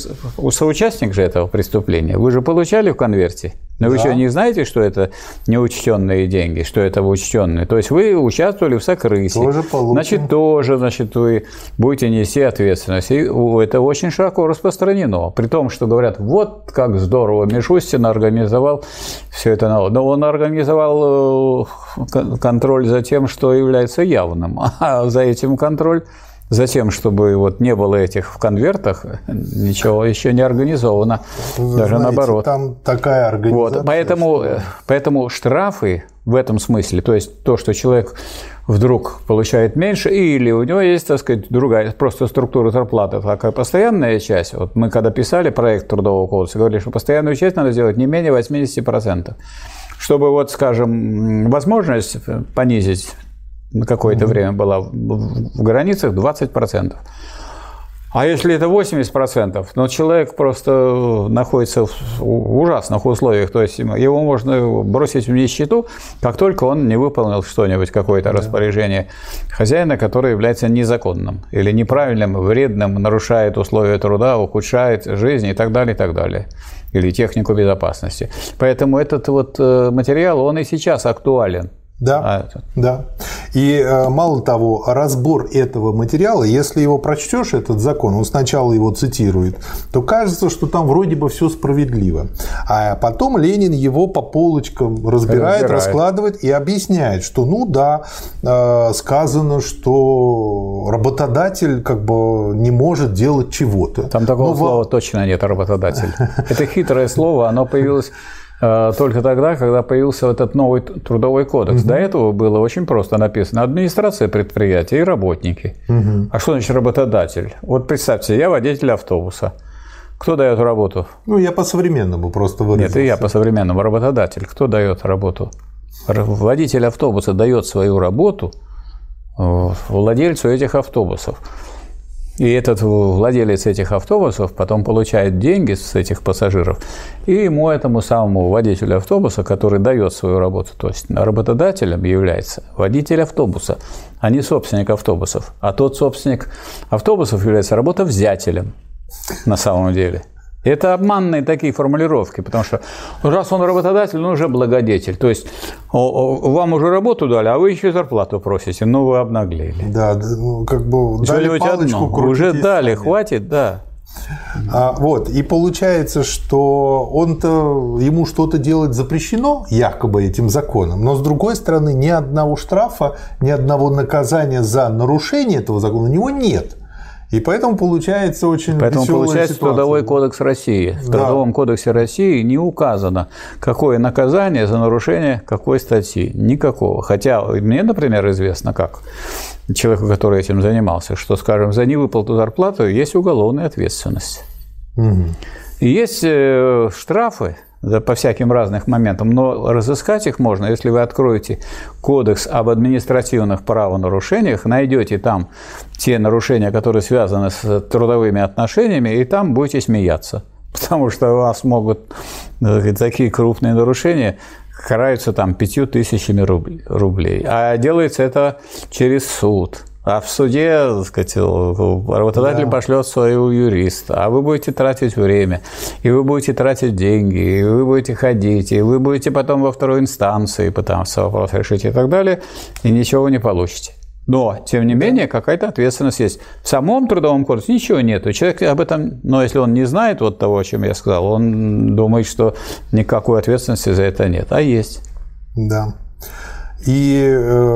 соучастник же этого преступления. Вы же получали в конверте но да. вы еще не знаете, что это неучтенные деньги, что это учтенные. То есть вы участвовали в сокрытии. Тоже получим. Значит, тоже, значит, вы будете нести ответственность. И это очень широко распространено. При том, что говорят, вот как здорово, Мишустин организовал все это. Но он организовал э, контроль за тем, что является явным. А за этим контроль Затем, чтобы вот не было этих в конвертах, ничего еще не организовано. Вы даже знаете, наоборот. Там такая организация. Вот, поэтому, что... поэтому штрафы в этом смысле, то есть то, что человек вдруг получает меньше, или у него есть, так сказать, другая, просто структура зарплаты, такая постоянная часть. Вот мы когда писали проект Трудового кодекса, говорили, что постоянную часть надо сделать не менее 80%. Чтобы, вот, скажем, возможность понизить на какое-то mm-hmm. время была в границах 20%. А если это 80%, но человек просто находится в ужасных условиях, то есть его можно бросить в нищету, как только он не выполнил что-нибудь, какое-то да. распоряжение хозяина, которое является незаконным или неправильным, вредным, нарушает условия труда, ухудшает жизнь и так далее, и так далее или технику безопасности. Поэтому этот вот э, материал, он и сейчас актуален. Да, а, да. И э, мало того, разбор этого материала, если его прочтешь, этот закон, он сначала его цитирует, то кажется, что там вроде бы все справедливо. А потом Ленин его по полочкам разбирает, разбирает. раскладывает и объясняет, что ну да, э, сказано, что работодатель как бы не может делать чего-то. Там такого Но слова точно нет, работодатель. Это хитрое слово, оно появилось только тогда, когда появился этот новый трудовой кодекс. Угу. До этого было очень просто написано администрация предприятия и работники. Угу. А что значит работодатель? Вот представьте, я водитель автобуса. Кто дает работу? Ну, я по-современному просто выразился. Нет, и я по-современному. Работодатель. Кто дает работу? Водитель автобуса дает свою работу э, владельцу этих автобусов. И этот владелец этих автобусов потом получает деньги с этих пассажиров, и ему, этому самому водителю автобуса, который дает свою работу, то есть работодателем является водитель автобуса, а не собственник автобусов. А тот собственник автобусов является работовзятелем на самом деле. Это обманные такие формулировки, потому что раз он работодатель, он уже благодетель. То есть вам уже работу дали, а вы еще зарплату просите, ну вы обнаглели. Да, ну, как бы дали палочку, одно. Уже дали, хватит, да. А, вот, и получается, что он-то, ему что-то делать запрещено, якобы этим законом, но с другой стороны, ни одного штрафа, ни одного наказания за нарушение этого закона у него нет. И поэтому получается очень Поэтому получается ситуация. Трудовой кодекс России. В да. Трудовом кодексе России не указано, какое наказание за нарушение какой статьи. Никакого. Хотя мне, например, известно как человеку, который этим занимался, что, скажем, за невыплату зарплаты есть уголовная ответственность. Угу. И есть э, штрафы по всяким разным моментам, но разыскать их можно, если вы откроете кодекс об административных правонарушениях, найдете там те нарушения, которые связаны с трудовыми отношениями, и там будете смеяться. Потому что у вас могут э, такие крупные нарушения караются там пятью тысячами рублей. А делается это через суд. А в суде, так сказать, работодатель да. пошлет своего юриста, а вы будете тратить время, и вы будете тратить деньги, и вы будете ходить, и вы будете потом во второй инстанции пытаться вопрос решить и так далее, и ничего не получите. Но, тем не менее, какая-то ответственность есть. В самом трудовом кодексе ничего нет. Человек об этом, но если он не знает вот того, о чем я сказал, он думает, что никакой ответственности за это нет. А есть. Да. И э,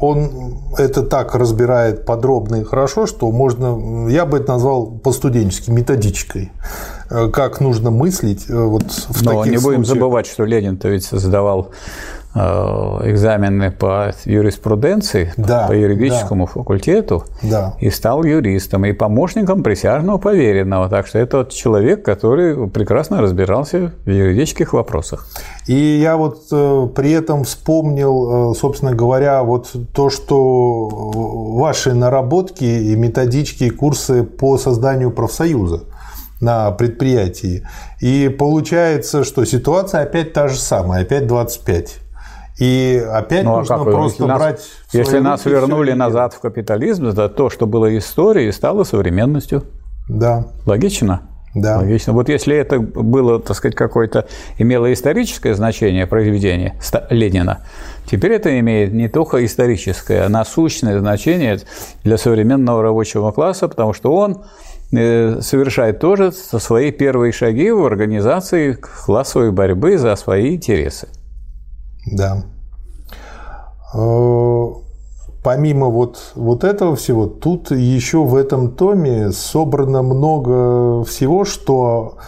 он это так разбирает подробно и хорошо, что можно, я бы это назвал по-студенчески методичкой, э, как нужно мыслить э, вот в Но таких не будем случаях. забывать, что Ленин-то ведь задавал экзамены по юриспруденции, да, по юридическому да, факультету, да. и стал юристом и помощником присяжного поверенного. Так что это тот человек, который прекрасно разбирался в юридических вопросах. И я вот при этом вспомнил, собственно говоря, вот то, что ваши наработки и методички, и курсы по созданию профсоюза на предприятии. И получается, что ситуация опять та же самая, опять 25. И опять ну, а нужно как, просто если брать. Нас, если нас вернули назад в капитализм, это то, что было историей, стало современностью. Да. Логично? Да. Логично. Вот если это было, так сказать, какое-то имело историческое значение произведение Ленина, теперь это имеет не только историческое, а насущное значение для современного рабочего класса, потому что он э, совершает тоже свои первые шаги в организации классовой борьбы за свои интересы. Да. Э, помимо вот, вот этого всего, тут еще в этом томе собрано много всего, что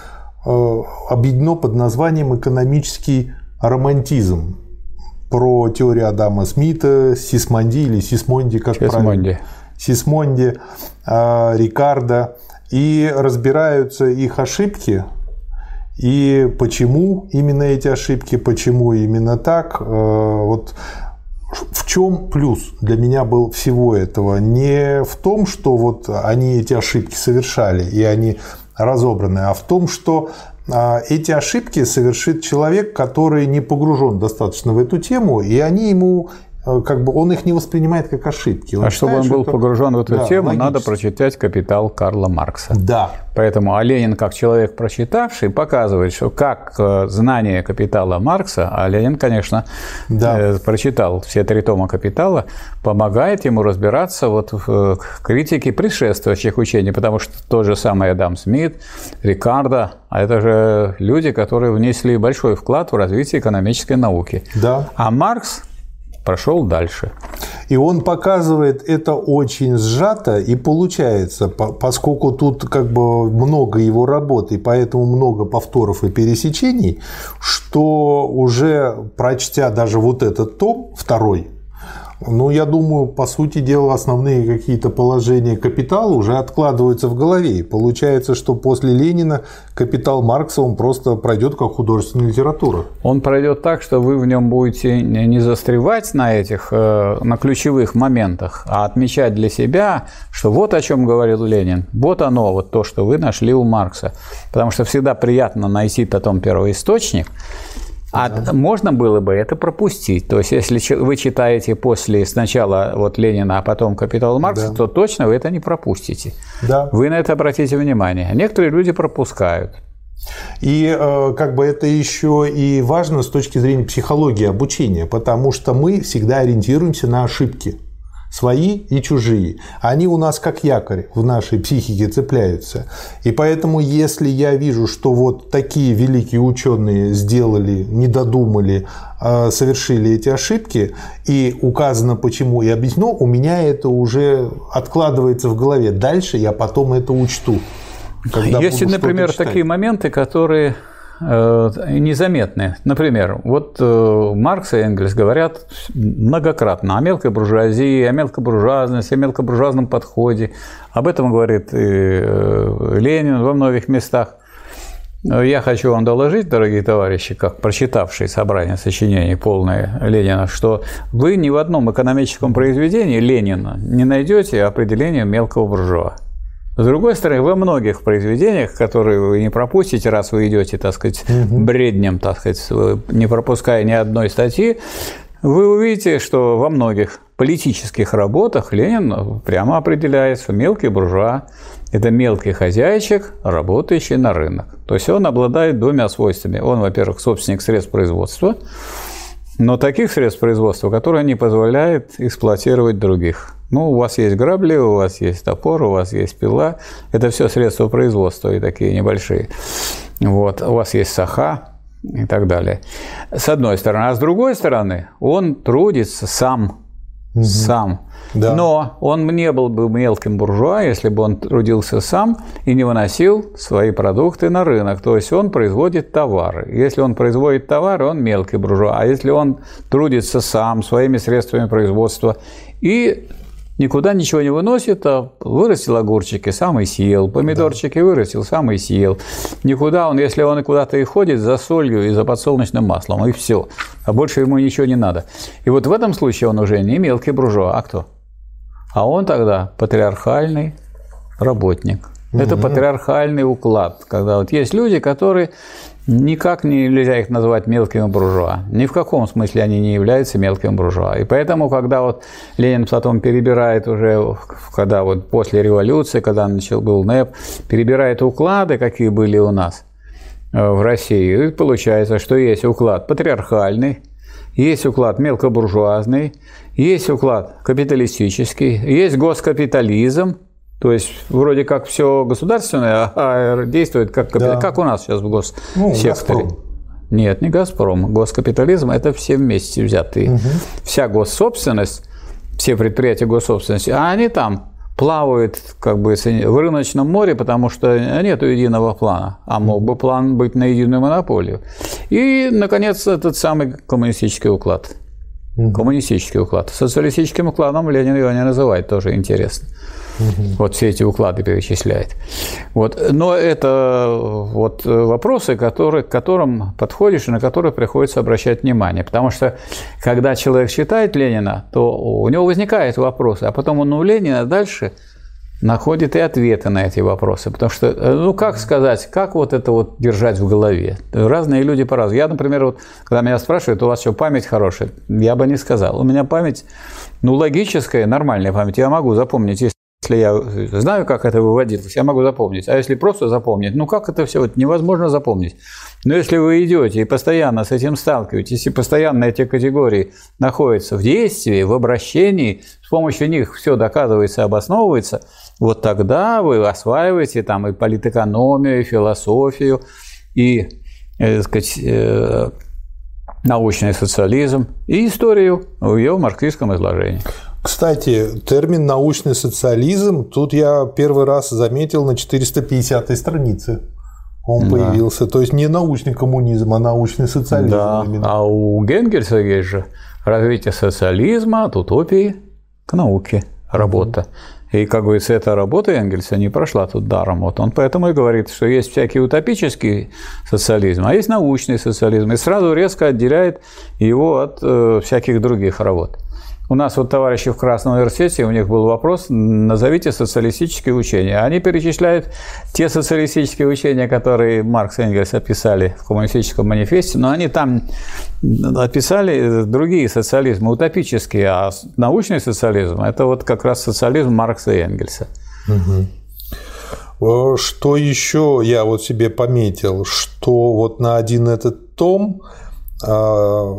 э, объединено под названием «экономический романтизм». Про теорию Адама Смита, Сисмонди или Сисмонди, как Сисмонди. правильно? Сисмонди, э, Рикардо. И разбираются их ошибки – и почему именно эти ошибки, почему именно так, э, вот в чем плюс для меня был всего этого? Не в том, что вот они эти ошибки совершали, и они разобраны, а в том, что а, эти ошибки совершит человек, который не погружен достаточно в эту тему, и они ему как бы он их не воспринимает как ошибки. Он а чтобы он был это... погружен в эту да, тему, логически. надо прочитать «Капитал» Карла Маркса. Да. Поэтому а Ленин, как человек, прочитавший, показывает, что как э, знание «Капитала» Маркса, а Ленин, конечно, да. э, прочитал все три тома «Капитала», помогает ему разбираться вот в э, критике предшествующих учений, потому что тот же самый Адам Смит, Рикардо, а это же люди, которые внесли большой вклад в развитие экономической науки. Да. А Маркс прошел дальше. И он показывает это очень сжато, и получается, поскольку тут как бы много его работы, и поэтому много повторов и пересечений, что уже прочтя даже вот этот том, второй, ну, я думаю, по сути дела, основные какие-то положения капитала уже откладываются в голове. И получается, что после Ленина капитал Маркса он просто пройдет как художественная литература. Он пройдет так, что вы в нем будете не застревать на этих, э, на ключевых моментах, а отмечать для себя, что вот о чем говорил Ленин, вот оно, вот то, что вы нашли у Маркса. Потому что всегда приятно найти потом первоисточник, а да. можно было бы это пропустить. То есть, если вы читаете после сначала вот Ленина, а потом Капитал Маркса, да. то точно вы это не пропустите. Да. Вы на это обратите внимание. Некоторые люди пропускают. И э, как бы это еще и важно с точки зрения психологии обучения, потому что мы всегда ориентируемся на ошибки свои и чужие. Они у нас как якорь в нашей психике цепляются. И поэтому, если я вижу, что вот такие великие ученые сделали, не додумали, а совершили эти ошибки, и указано почему и объяснено, у меня это уже откладывается в голове. Дальше я потом это учту. Есть, например, такие моменты, которые незаметны. Например, вот э, Маркс и Энгельс говорят многократно о мелкой буржуазии, о мелкобуржуазности, о мелкобуржуазном подходе. Об этом говорит и э, Ленин во многих местах. Я хочу вам доложить, дорогие товарищи, как прочитавшие собрание сочинений полное Ленина, что вы ни в одном экономическом произведении Ленина не найдете определения мелкого буржуа. С другой стороны, во многих произведениях, которые вы не пропустите, раз вы идете, так сказать, угу. бреднем, так сказать, не пропуская ни одной статьи, вы увидите, что во многих политических работах Ленин прямо определяет, что мелкий буржуа – это мелкий хозяйчик, работающий на рынок. То есть он обладает двумя свойствами. Он, во-первых, собственник средств производства, но таких средств производства, которые не позволяют эксплуатировать других. Ну, у вас есть грабли, у вас есть топор, у вас есть пила. Это все средства производства и такие небольшие. Вот. У вас есть саха и так далее. С одной стороны. А с другой стороны, он трудится сам. Угу. Сам. Да. Но он не был бы мелким буржуа, если бы он трудился сам и не выносил свои продукты на рынок. То есть он производит товары. Если он производит товары, он мелкий буржуа. А если он трудится сам своими средствами производства и никуда ничего не выносит, а вырастил огурчики, сам и съел, помидорчики да. вырастил, сам и съел. Никуда он, если он и куда-то и ходит, за солью и за подсолнечным маслом, и все. А больше ему ничего не надо. И вот в этом случае он уже не мелкий буржуа, а кто? А он тогда патриархальный работник. Это угу. патриархальный уклад, когда вот есть люди, которые Никак нельзя их назвать мелкими буржуа. Ни в каком смысле они не являются мелкими буржуа. И поэтому, когда вот Ленин потом перебирает уже, когда вот после революции, когда начал был НЭП, перебирает уклады, какие были у нас э, в России, и получается, что есть уклад патриархальный, есть уклад мелкобуржуазный, есть уклад капиталистический, есть госкапитализм, то есть вроде как все государственное, а действует как, да. как у нас сейчас в госсекторе. Ну, Нет, не Газпром. Госкапитализм – это все вместе взятые. Угу. Вся госсобственность, все предприятия госсобственности, а они там плавают как бы в рыночном море, потому что нет единого плана, а мог бы план быть на единую монополию. И, наконец, этот самый коммунистический уклад. Угу. Коммунистический уклад. Социалистическим укладом Ленин его не называет, тоже интересно. Угу. Вот все эти уклады перечисляет. Вот. Но это вот вопросы, которые, к которым подходишь и на которые приходится обращать внимание. Потому что когда человек читает Ленина, то у него возникают вопросы, а потом он у Ленина дальше находит и ответы на эти вопросы. Потому что, ну, как сказать, как вот это вот держать в голове? Разные люди по-разному. Я, например, вот, когда меня спрашивают, у вас что, память хорошая? Я бы не сказал. У меня память, ну, логическая, нормальная память. Я могу запомнить, если я знаю, как это выводилось, я могу запомнить. А если просто запомнить, ну как это все вот невозможно запомнить. Но если вы идете и постоянно с этим сталкиваетесь, и постоянно эти категории находятся в действии, в обращении, с помощью них все доказывается, обосновывается, вот тогда вы осваиваете там и политэкономию, и философию, и, э, так сказать, э, научный социализм, и историю в ее марксистском изложении. Кстати, термин «научный социализм» тут я первый раз заметил на 450 странице. Он да. появился. То есть не научный коммунизм, а научный социализм. Да. Именно. А у Генгельса есть же развитие социализма от утопии к науке работа. И, как говорится, эта работа Энгельса не прошла тут даром. Вот он поэтому и говорит, что есть всякий утопический социализм, а есть научный социализм. И сразу резко отделяет его от э, всяких других работ. У нас вот товарищи в Красном университете, у них был вопрос, назовите социалистические учения. Они перечисляют те социалистические учения, которые Маркс и Энгельс описали в коммунистическом манифесте, но они там описали другие социализмы, утопические, а научный социализм – это вот как раз социализм Маркса и Энгельса. Э, что еще я вот себе пометил, что вот на один этот том э,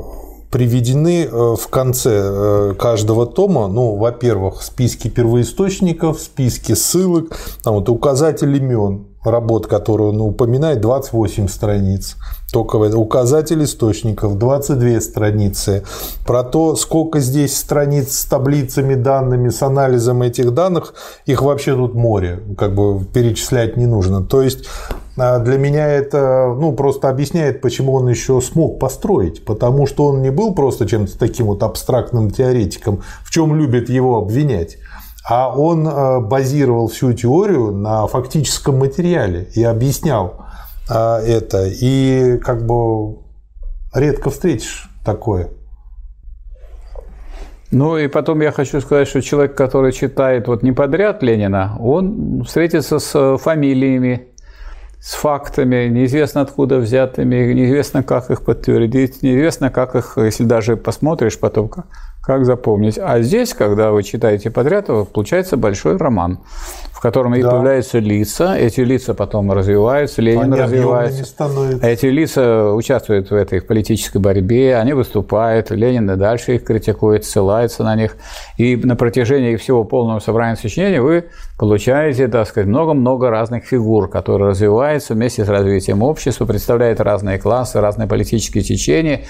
приведены э, в конце каждого тома, ну, во-первых, списки первоисточников, списки ссылок, там вот указатель имен, работ, которые он упоминает, 28 страниц. Только указатель источников, 22 страницы. Про то, сколько здесь страниц с таблицами, данными, с анализом этих данных, их вообще тут море, как бы перечислять не нужно. То есть а, для меня это ну, просто объясняет, почему он еще смог построить. Потому что он не был просто чем-то таким вот абстрактным теоретиком, в чем любят его обвинять а он э, базировал всю теорию на фактическом материале и объяснял э, это. И как бы редко встретишь такое. Ну и потом я хочу сказать, что человек, который читает вот не подряд Ленина, он встретится с э, фамилиями, с фактами, неизвестно откуда взятыми, неизвестно как их подтвердить, неизвестно как их, если даже посмотришь потом, как запомнить. А здесь, когда вы читаете подряд, получается большой роман, в котором да. и появляются лица, эти лица потом развиваются, Ленин они развивается. Эти лица участвуют в этой политической борьбе, они выступают, Ленин и дальше их критикует, ссылается на них. И на протяжении всего полного собрания сочинений вы получаете, так сказать, много-много разных фигур, которые развиваются вместе с развитием общества, представляют разные классы, разные политические течения.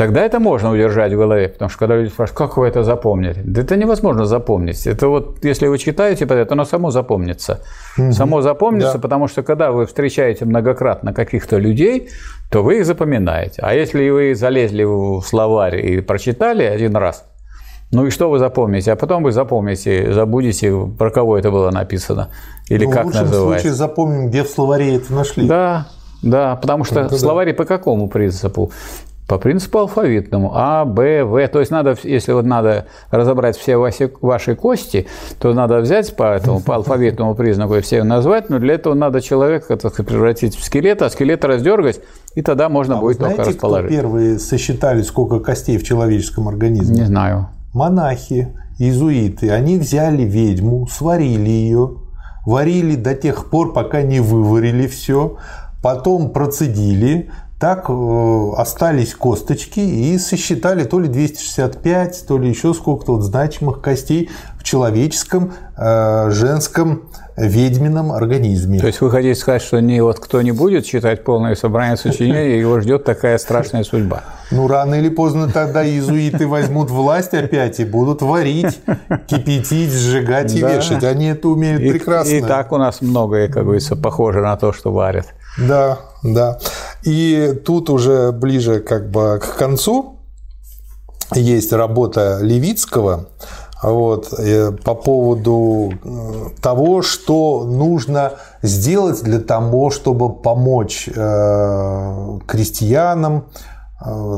Тогда это можно удержать в голове, потому что когда люди спрашивают, как вы это запомнили? Да это невозможно запомнить. Это вот, если вы читаете это, оно само запомнится. Угу. Само запомнится, да. потому что когда вы встречаете многократно каких-то людей, то вы их запоминаете. А если вы залезли в словарь и прочитали один раз, ну и что вы запомните? А потом вы запомните, забудете, про кого это было написано. Или ну, как называется. В лучшем случае запомним, где в словаре это нашли. Да, да, потому что это словари да. по какому принципу? По принципу алфавитному. А, Б, В. То есть надо, если вот надо разобрать все ваши, ваши кости, то надо взять по этому по алфавитному признаку и все назвать, но для этого надо человека так превратить в скелет, а скелет раздергать, и тогда можно а будет знаете, только расположить. Кто первые сосчитали, сколько костей в человеческом организме? Не знаю. Монахи, иезуиты. Они взяли ведьму, сварили ее, варили до тех пор, пока не выварили все, потом процедили, так э, остались косточки и сосчитали то ли 265, то ли еще сколько-то вот значимых костей в человеческом, э, женском, ведьмином организме. То есть вы хотите сказать, что не вот кто не будет читать полное собрание сочинений, его ждет такая страшная судьба? Ну, рано или поздно тогда иезуиты возьмут власть опять и будут варить, кипятить, сжигать и да. вешать. Они это умеют и, прекрасно. И так у нас многое, как говорится, похоже на то, что варят. Да, да. И тут уже ближе как бы к концу есть работа Левицкого вот, э, по поводу э, того, что нужно сделать для того, чтобы помочь э, крестьянам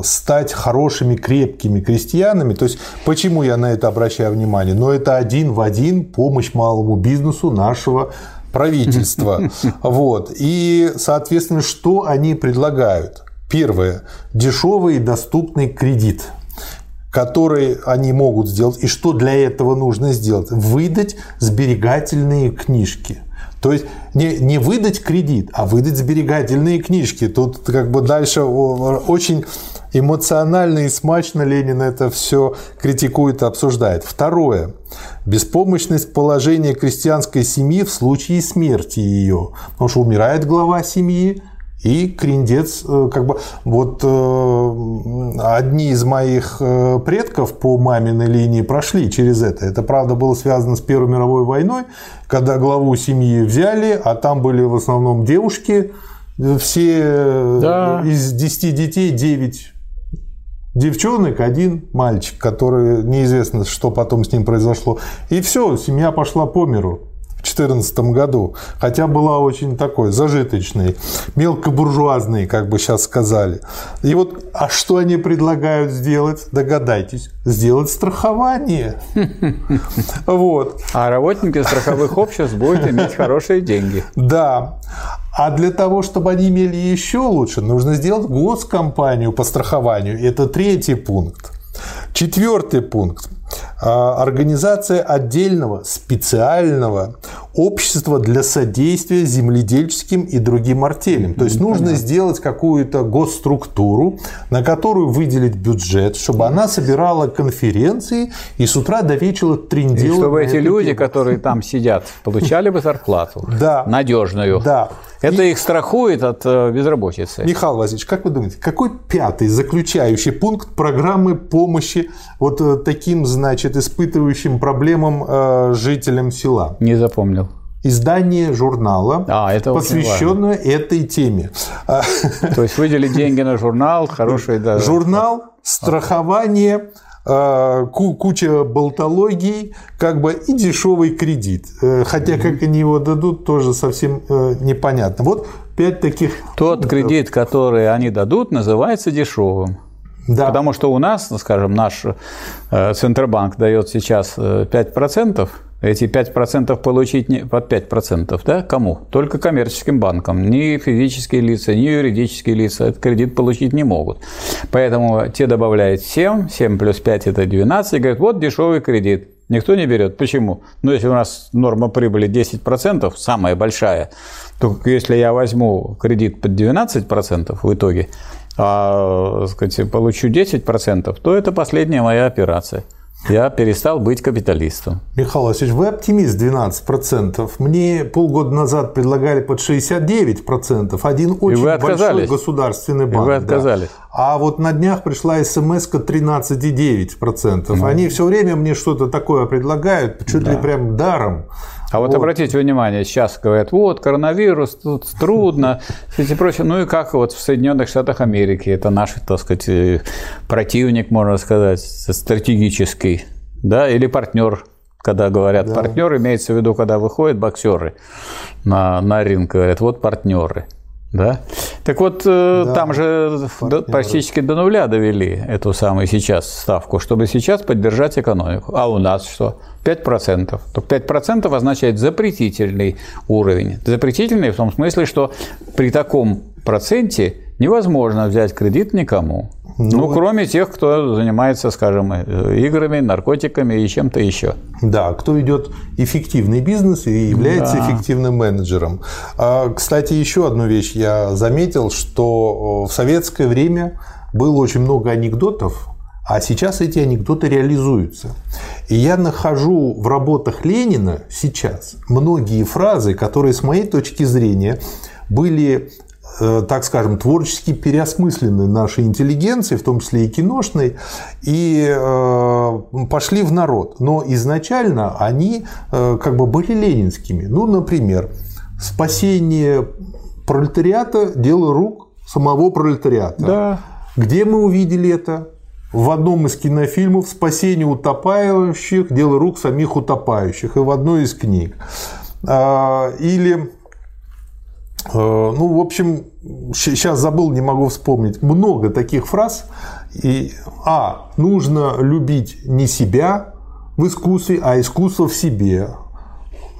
стать хорошими, крепкими крестьянами. То есть, почему я на это обращаю внимание? Но это один в один помощь малому бизнесу нашего правительства. Вот. И, соответственно, что они предлагают? Первое. Дешевый и доступный кредит который они могут сделать, и что для этого нужно сделать? Выдать сберегательные книжки. То есть не, не выдать кредит, а выдать сберегательные книжки. Тут как бы дальше очень эмоционально и смачно Ленин это все критикует и обсуждает. Второе. Беспомощность положения крестьянской семьи в случае смерти ее. Потому что умирает глава семьи, и Криндец, э, как бы, вот э, одни из моих э, предков по маминой линии прошли через это. Это, правда, было связано с Первой мировой войной, когда главу семьи взяли, а там были в основном девушки, все да. из 10 детей 9 девчонок, один мальчик, который неизвестно, что потом с ним произошло. И все, семья пошла по миру. 2014 году, хотя была очень такой зажиточной, мелкобуржуазной, как бы сейчас сказали. И вот, а что они предлагают сделать? Догадайтесь, сделать страхование. Вот. А работники страховых обществ будут иметь хорошие деньги. Да. А для того, чтобы они имели еще лучше, нужно сделать госкомпанию по страхованию. Это третий пункт. Четвертый пункт. А, организация отдельного специального общества для содействия земледельческим и другим артелям. То есть нужно Понятно. сделать какую-то госструктуру, на которую выделить бюджет, чтобы она собирала конференции и с утра до вечера трендила. И чтобы эти люди, тему. которые там сидят, получали бы зарплату. Надежную. Да. Это и... их страхует от э, безработицы. Михаил Васильевич, как вы думаете, какой пятый заключающий пункт программы помощи вот э, таким, значит, испытывающим проблемам э, жителям села? Не запомнил издание журнала, а, это посвященное этой теме. То есть выделить деньги на журнал, хороший, да. Журнал, страхование, а, куча болтологий, как бы и дешевый кредит. Э, хотя как они его дадут, тоже совсем э, непонятно. Вот пять таких. Тот кредит, который они дадут, называется дешевым. Да. Потому что у нас, скажем, наш э, Центробанк дает сейчас 5%, эти 5% получить не, под 5%, да, кому? Только коммерческим банкам. Ни физические лица, ни юридические лица этот кредит получить не могут. Поэтому те добавляют 7, 7 плюс 5 это 12, и говорят, вот дешевый кредит. Никто не берет. Почему? Ну, если у нас норма прибыли 10%, самая большая, то если я возьму кредит под 12% в итоге, а сказать, получу 10%, то это последняя моя операция я перестал быть капиталистом. Михаил Васильевич, вы оптимист 12%. Мне полгода назад предлагали под 69%. Один очень большой государственный банк. И вы отказались. Да. А вот на днях пришла смс 13,9%. Ну. Они все время мне что-то такое предлагают, чуть да. ли прям даром. А вот, вот обратите внимание, сейчас говорят, вот коронавирус, тут трудно, и прочее. Ну и как вот в Соединенных Штатах Америки, это наш, так сказать, э, противник, можно сказать, стратегический, да, или партнер, когда говорят да. партнер, имеется в виду, когда выходят боксеры на, на ринг, говорят, вот партнеры. Да? Так вот, э, да, там же партнеры. практически до нуля довели эту самую сейчас ставку, чтобы сейчас поддержать экономику. А у нас что? 5%. То 5% означает запретительный уровень. Запретительный в том смысле, что при таком проценте невозможно взять кредит никому. Ну, ну, кроме тех, кто занимается, скажем, э, играми, наркотиками и чем-то еще. Да, кто идет эффективный бизнес и является да. эффективным менеджером. А, кстати, еще одну вещь я заметил, что в советское время было очень много анекдотов, а сейчас эти анекдоты реализуются. И я нахожу в работах Ленина сейчас многие фразы, которые, с моей точки зрения, были так скажем, творчески переосмыслены нашей интеллигенцией, в том числе и киношной, и э, пошли в народ. Но изначально они э, как бы были ленинскими. Ну, например, спасение пролетариата – дело рук самого пролетариата. Да. Где мы увидели это? В одном из кинофильмов «Спасение утопающих. Дело рук самих утопающих» и в одной из книг. А, или Э, ну, в общем, сейчас забыл, не могу вспомнить. Много таких фраз. И, а, нужно любить не себя в искусстве, а искусство в себе.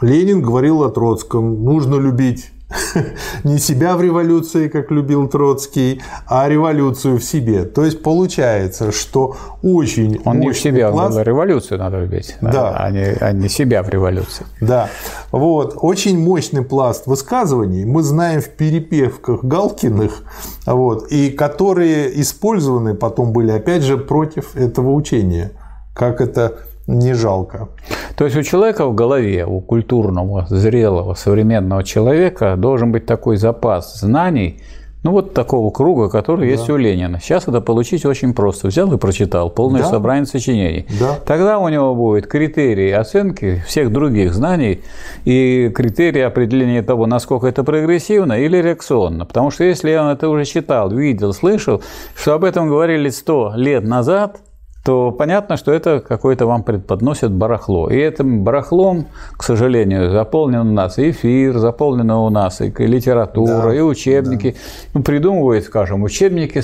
Ленин говорил о Троцком. Нужно любить не себя в революции, как любил Троцкий, а революцию в себе. То есть получается, что очень Он не в себя, пласт... революцию надо любить, да, да. А, не, а не себя в революции. Да, вот. Очень мощный пласт высказываний мы знаем в перепевках Галкиных, вот, и которые использованы потом были, опять же, против этого учения. Как это не жалко. То есть у человека в голове, у культурного, зрелого, современного человека должен быть такой запас знаний, ну вот такого круга, который да. есть у Ленина. Сейчас это получить очень просто. Взял и прочитал полное да. собрание сочинений. Да. Тогда у него будет критерии оценки всех других знаний и критерии определения того, насколько это прогрессивно или реакционно. Потому что если он это уже читал, видел, слышал, что об этом говорили сто лет назад – то понятно, что это какое-то вам преподносит барахло. И этим барахлом, к сожалению, заполнен у нас эфир, заполнена у нас и литература, да, и учебники. Да. Ну, придумывают, скажем, учебники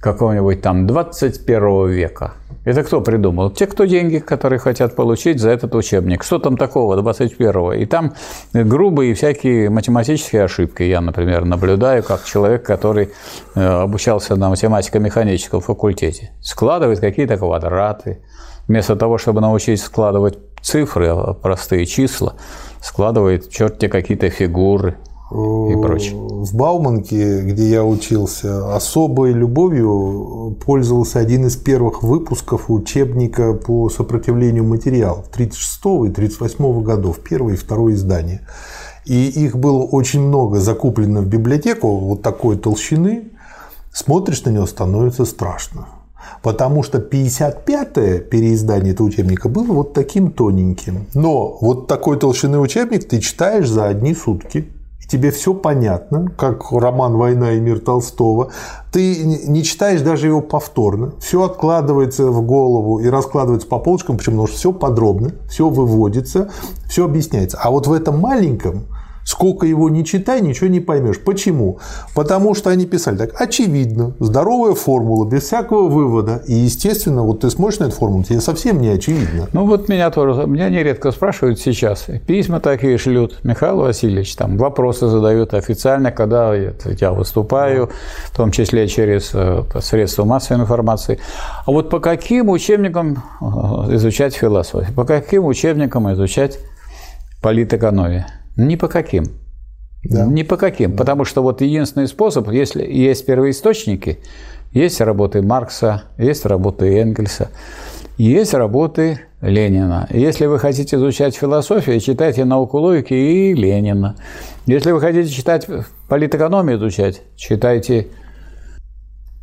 какого-нибудь там 21 века. Это кто придумал? Те, кто деньги, которые хотят получить за этот учебник. Что там такого 21-го? И там грубые всякие математические ошибки. Я, например, наблюдаю как человек, который э, обучался на математико-механическом факультете. Складывает какие-то квадраты. Вместо того, чтобы научить складывать цифры, а простые числа, складывает черти какие-то фигуры и прочее. В Бауманке, где я учился, особой любовью пользовался один из первых выпусков учебника по сопротивлению материалов 36 и 38 годов, первое и второе издание. И их было очень много закуплено в библиотеку вот такой толщины. Смотришь на него, становится страшно. Потому что 55-е переиздание этого учебника было вот таким тоненьким. Но вот такой толщины учебник ты читаешь за одни сутки тебе все понятно, как роман «Война и мир» Толстого, ты не читаешь даже его повторно, все откладывается в голову и раскладывается по полочкам, почему? Потому что все подробно, все выводится, все объясняется. А вот в этом маленьком Сколько его не читай, ничего не поймешь. Почему? Потому что они писали так, очевидно, здоровая формула, без всякого вывода. И, естественно, вот ты смотришь на эту формулу, тебе совсем не очевидно. Ну, вот меня тоже, меня нередко спрашивают сейчас, письма такие шлют, Михаил Васильевич, там вопросы задают официально, когда я выступаю, в том числе через э, средства массовой информации. А вот по каким учебникам э, изучать философию? По каким учебникам изучать политэкономию? Ни по каким. Да. Ни по каким. Да. Потому что вот единственный способ, если есть первоисточники, есть работы Маркса, есть работы Энгельса, есть работы Ленина. Если вы хотите изучать философию, читайте науку логики и Ленина. Если вы хотите читать политэкономию изучать, читайте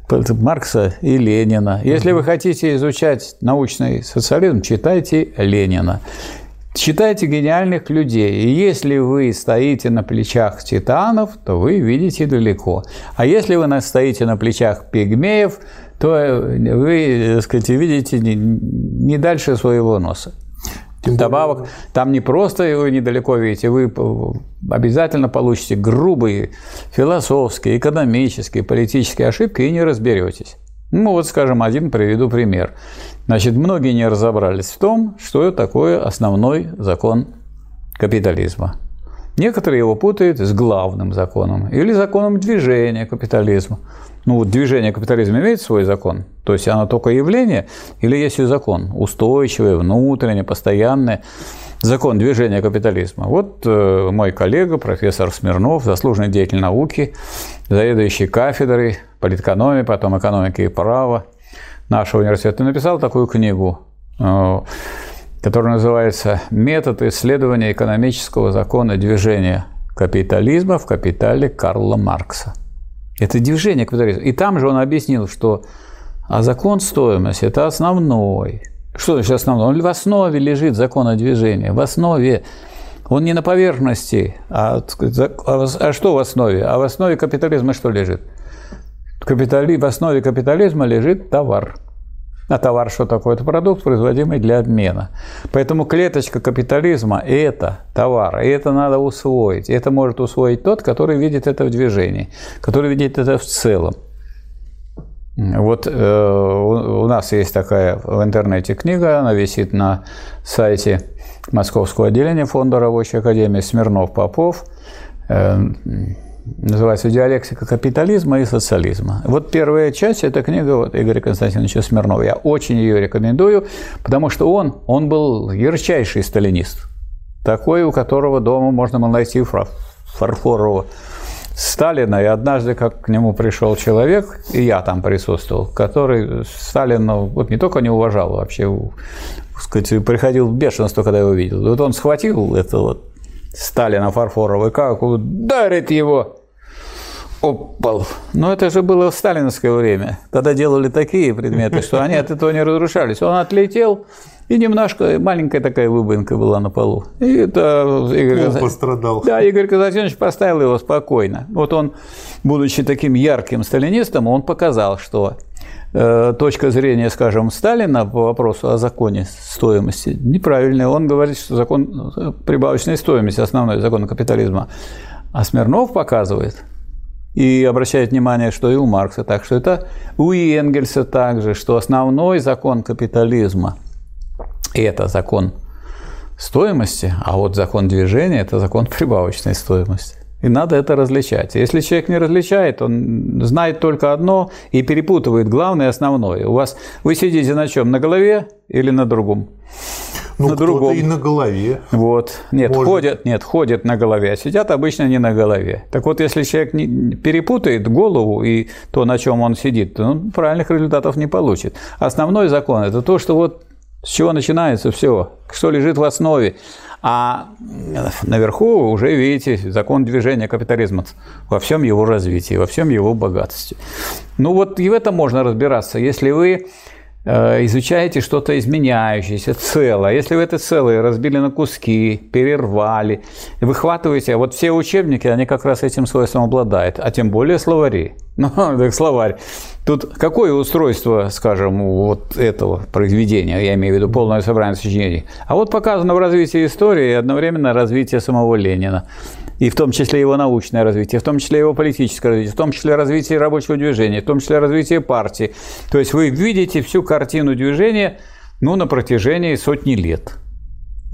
Маркса и Ленина. Если вы хотите изучать научный социализм, читайте Ленина. Читайте гениальных людей. И если вы стоите на плечах титанов, то вы видите далеко. А если вы стоите на плечах пигмеев, то вы, так сказать, видите не дальше своего носа. Добавок, там не просто вы недалеко видите, вы обязательно получите грубые философские, экономические, политические ошибки и не разберетесь. Ну вот, скажем, один приведу пример. Значит, многие не разобрались в том, что такое основной закон капитализма. Некоторые его путают с главным законом или законом движения капитализма. Ну вот движение капитализма имеет свой закон, то есть оно только явление или есть и закон, устойчивый, внутренний, постоянный закон движения капитализма. Вот э, мой коллега, профессор Смирнов, заслуженный деятель науки, заведующий кафедрой политэкономии, потом экономики и права нашего университета, написал такую книгу, э, которая называется «Метод исследования экономического закона движения капитализма в капитале Карла Маркса». Это движение капитализма. И там же он объяснил, что а закон стоимости – это основной. Что значит основной? Он в основе лежит закона движения, в основе. Он не на поверхности, а, а, а что в основе? А в основе капитализма что лежит? капитали... в основе капитализма лежит товар. А товар что такое? Это продукт, производимый для обмена. Поэтому клеточка капитализма – это товар, и это надо усвоить. Это может усвоить тот, который видит это в движении, который видит это в целом. Вот э, у нас есть такая в интернете книга, она висит на сайте Московского отделения Фонда Рабочей Академии Смирнов-Попов. Э, называется «Диалектика капитализма и социализма». Вот первая часть – это книга вот Игоря Константиновича Смирнова. Я очень ее рекомендую, потому что он, он был ярчайший сталинист. Такой, у которого дома можно было найти фарфорового Сталина. И однажды, как к нему пришел человек, и я там присутствовал, который Сталина вот не только не уважал, вообще сказать, приходил в бешенство, когда его видел. Вот он схватил это вот Сталина фарфоровый, как ударит его опал. Но это же было в сталинское время. Тогда делали такие предметы, что они от этого не разрушались. Он отлетел, и немножко маленькая такая выбоинка была на полу. И это Игорь Пол пострадал. Да, Игорь Константинович поставил его спокойно. Вот он, будучи таким ярким сталинистом, он показал, что точка зрения, скажем, Сталина по вопросу о законе стоимости неправильная. Он говорит, что закон э, прибавочной стоимости – основной закон капитализма. А Смирнов показывает, И обращает внимание, что и у Маркса так, что это у Энгельса также, что основной закон капитализма – это закон стоимости, а вот закон движения – это закон прибавочной стоимости. И надо это различать. Если человек не различает, он знает только одно и перепутывает главное и основное. У вас вы сидите на чем? На голове или на другом? Ну, на другом. и на голове. Вот. Нет, Может. ходят, нет, ходят на голове, а сидят обычно не на голове. Так вот, если человек не, перепутает голову и то, на чем он сидит, то он правильных результатов не получит. Основной закон – это то, что вот с чего начинается все, что лежит в основе. А наверху уже видите закон движения капитализма во всем его развитии, во всем его богатстве. Ну вот и в этом можно разбираться. Если вы э, изучаете что-то изменяющееся, целое. Если вы это целое разбили на куски, перервали, выхватываете, вот все учебники, они как раз этим свойством обладают, а тем более словари. Ну, так словарь. Тут какое устройство, скажем, вот этого произведения, я имею в виду полное собрание сочинений, а вот показано в развитии истории и одновременно развитие самого Ленина, и в том числе его научное развитие, в том числе его политическое развитие, в том числе развитие рабочего движения, в том числе развитие партии. То есть вы видите всю картину движения ну, на протяжении сотни лет –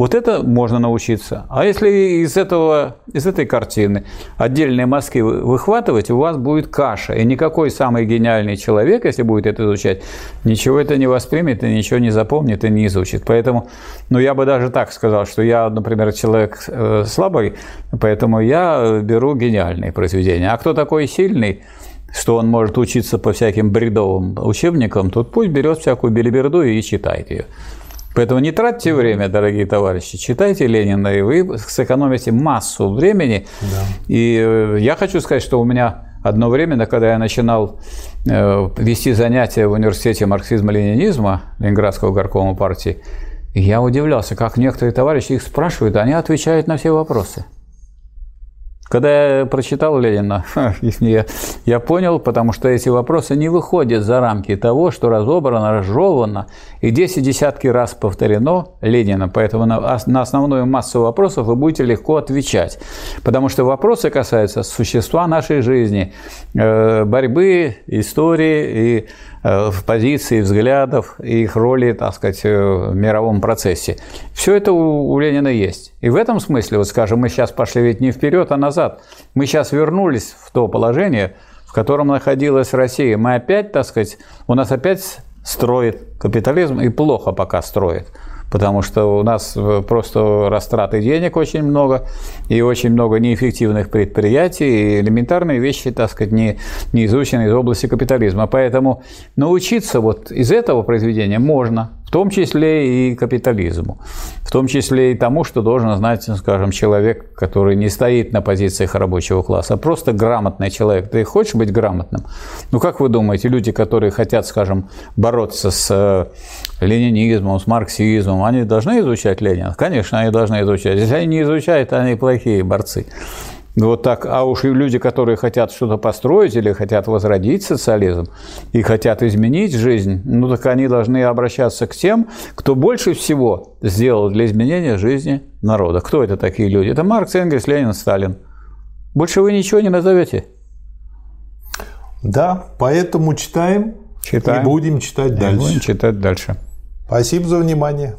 вот это можно научиться. А если из, этого, из этой картины отдельные мазки выхватывать, у вас будет каша. И никакой самый гениальный человек, если будет это изучать, ничего это не воспримет, и ничего не запомнит, и не изучит. Поэтому, ну, я бы даже так сказал, что я, например, человек э, слабый, поэтому я беру гениальные произведения. А кто такой сильный, что он может учиться по всяким бредовым учебникам, тот пусть берет всякую белиберду и читает ее. Поэтому не тратьте время, дорогие товарищи, читайте Ленина, и вы сэкономите массу времени. Да. И э, я хочу сказать, что у меня одно время, когда я начинал э, вести занятия в университете марксизма-ленинизма Ленинградского горкома партии, я удивлялся, как некоторые товарищи их спрашивают, они отвечают на все вопросы. Когда я прочитал Ленина, я, я понял, потому что эти вопросы не выходят за рамки того, что разобрано, разжевано и 10 десятки раз повторено Ленина. Поэтому на, на основную массу вопросов вы будете легко отвечать. Потому что вопросы касаются существа нашей жизни, э, борьбы, истории и в позиции взглядов их роли, так сказать, э, в мировом процессе. Все это у Ленина есть. И в этом смысле, вот скажем, мы сейчас пошли ведь не вперед, а назад. Мы сейчас вернулись в то положение, в котором находилась Россия. Мы опять, так сказать, у нас опять строит капитализм и плохо пока строит потому что у нас э, просто растраты денег очень много, и очень много неэффективных предприятий, и элементарные вещи, так сказать, не, не изучены из области капитализма. Поэтому научиться вот из этого произведения можно, в том числе и капитализму, в том числе и тому, что должен знать, скажем, человек, который не стоит на позициях рабочего класса, а просто грамотный человек. Ты хочешь быть грамотным? Ну, как вы думаете, люди, которые хотят, скажем, бороться с э, ленинизмом, с марксизмом, они должны изучать Ленина? Конечно, они должны изучать. Если они не изучают, они плохие борцы. Вот так, а уж и люди, которые хотят что-то построить или хотят возродить социализм и хотят изменить жизнь, ну так они должны обращаться к тем, кто больше всего сделал для изменения жизни народа. Кто это такие люди? Это Маркс, Энгельс, Ленин, Сталин. Больше вы ничего не назовете. Да, поэтому читаем, читаем. и будем читать и дальше. Будем читать дальше. Спасибо за внимание.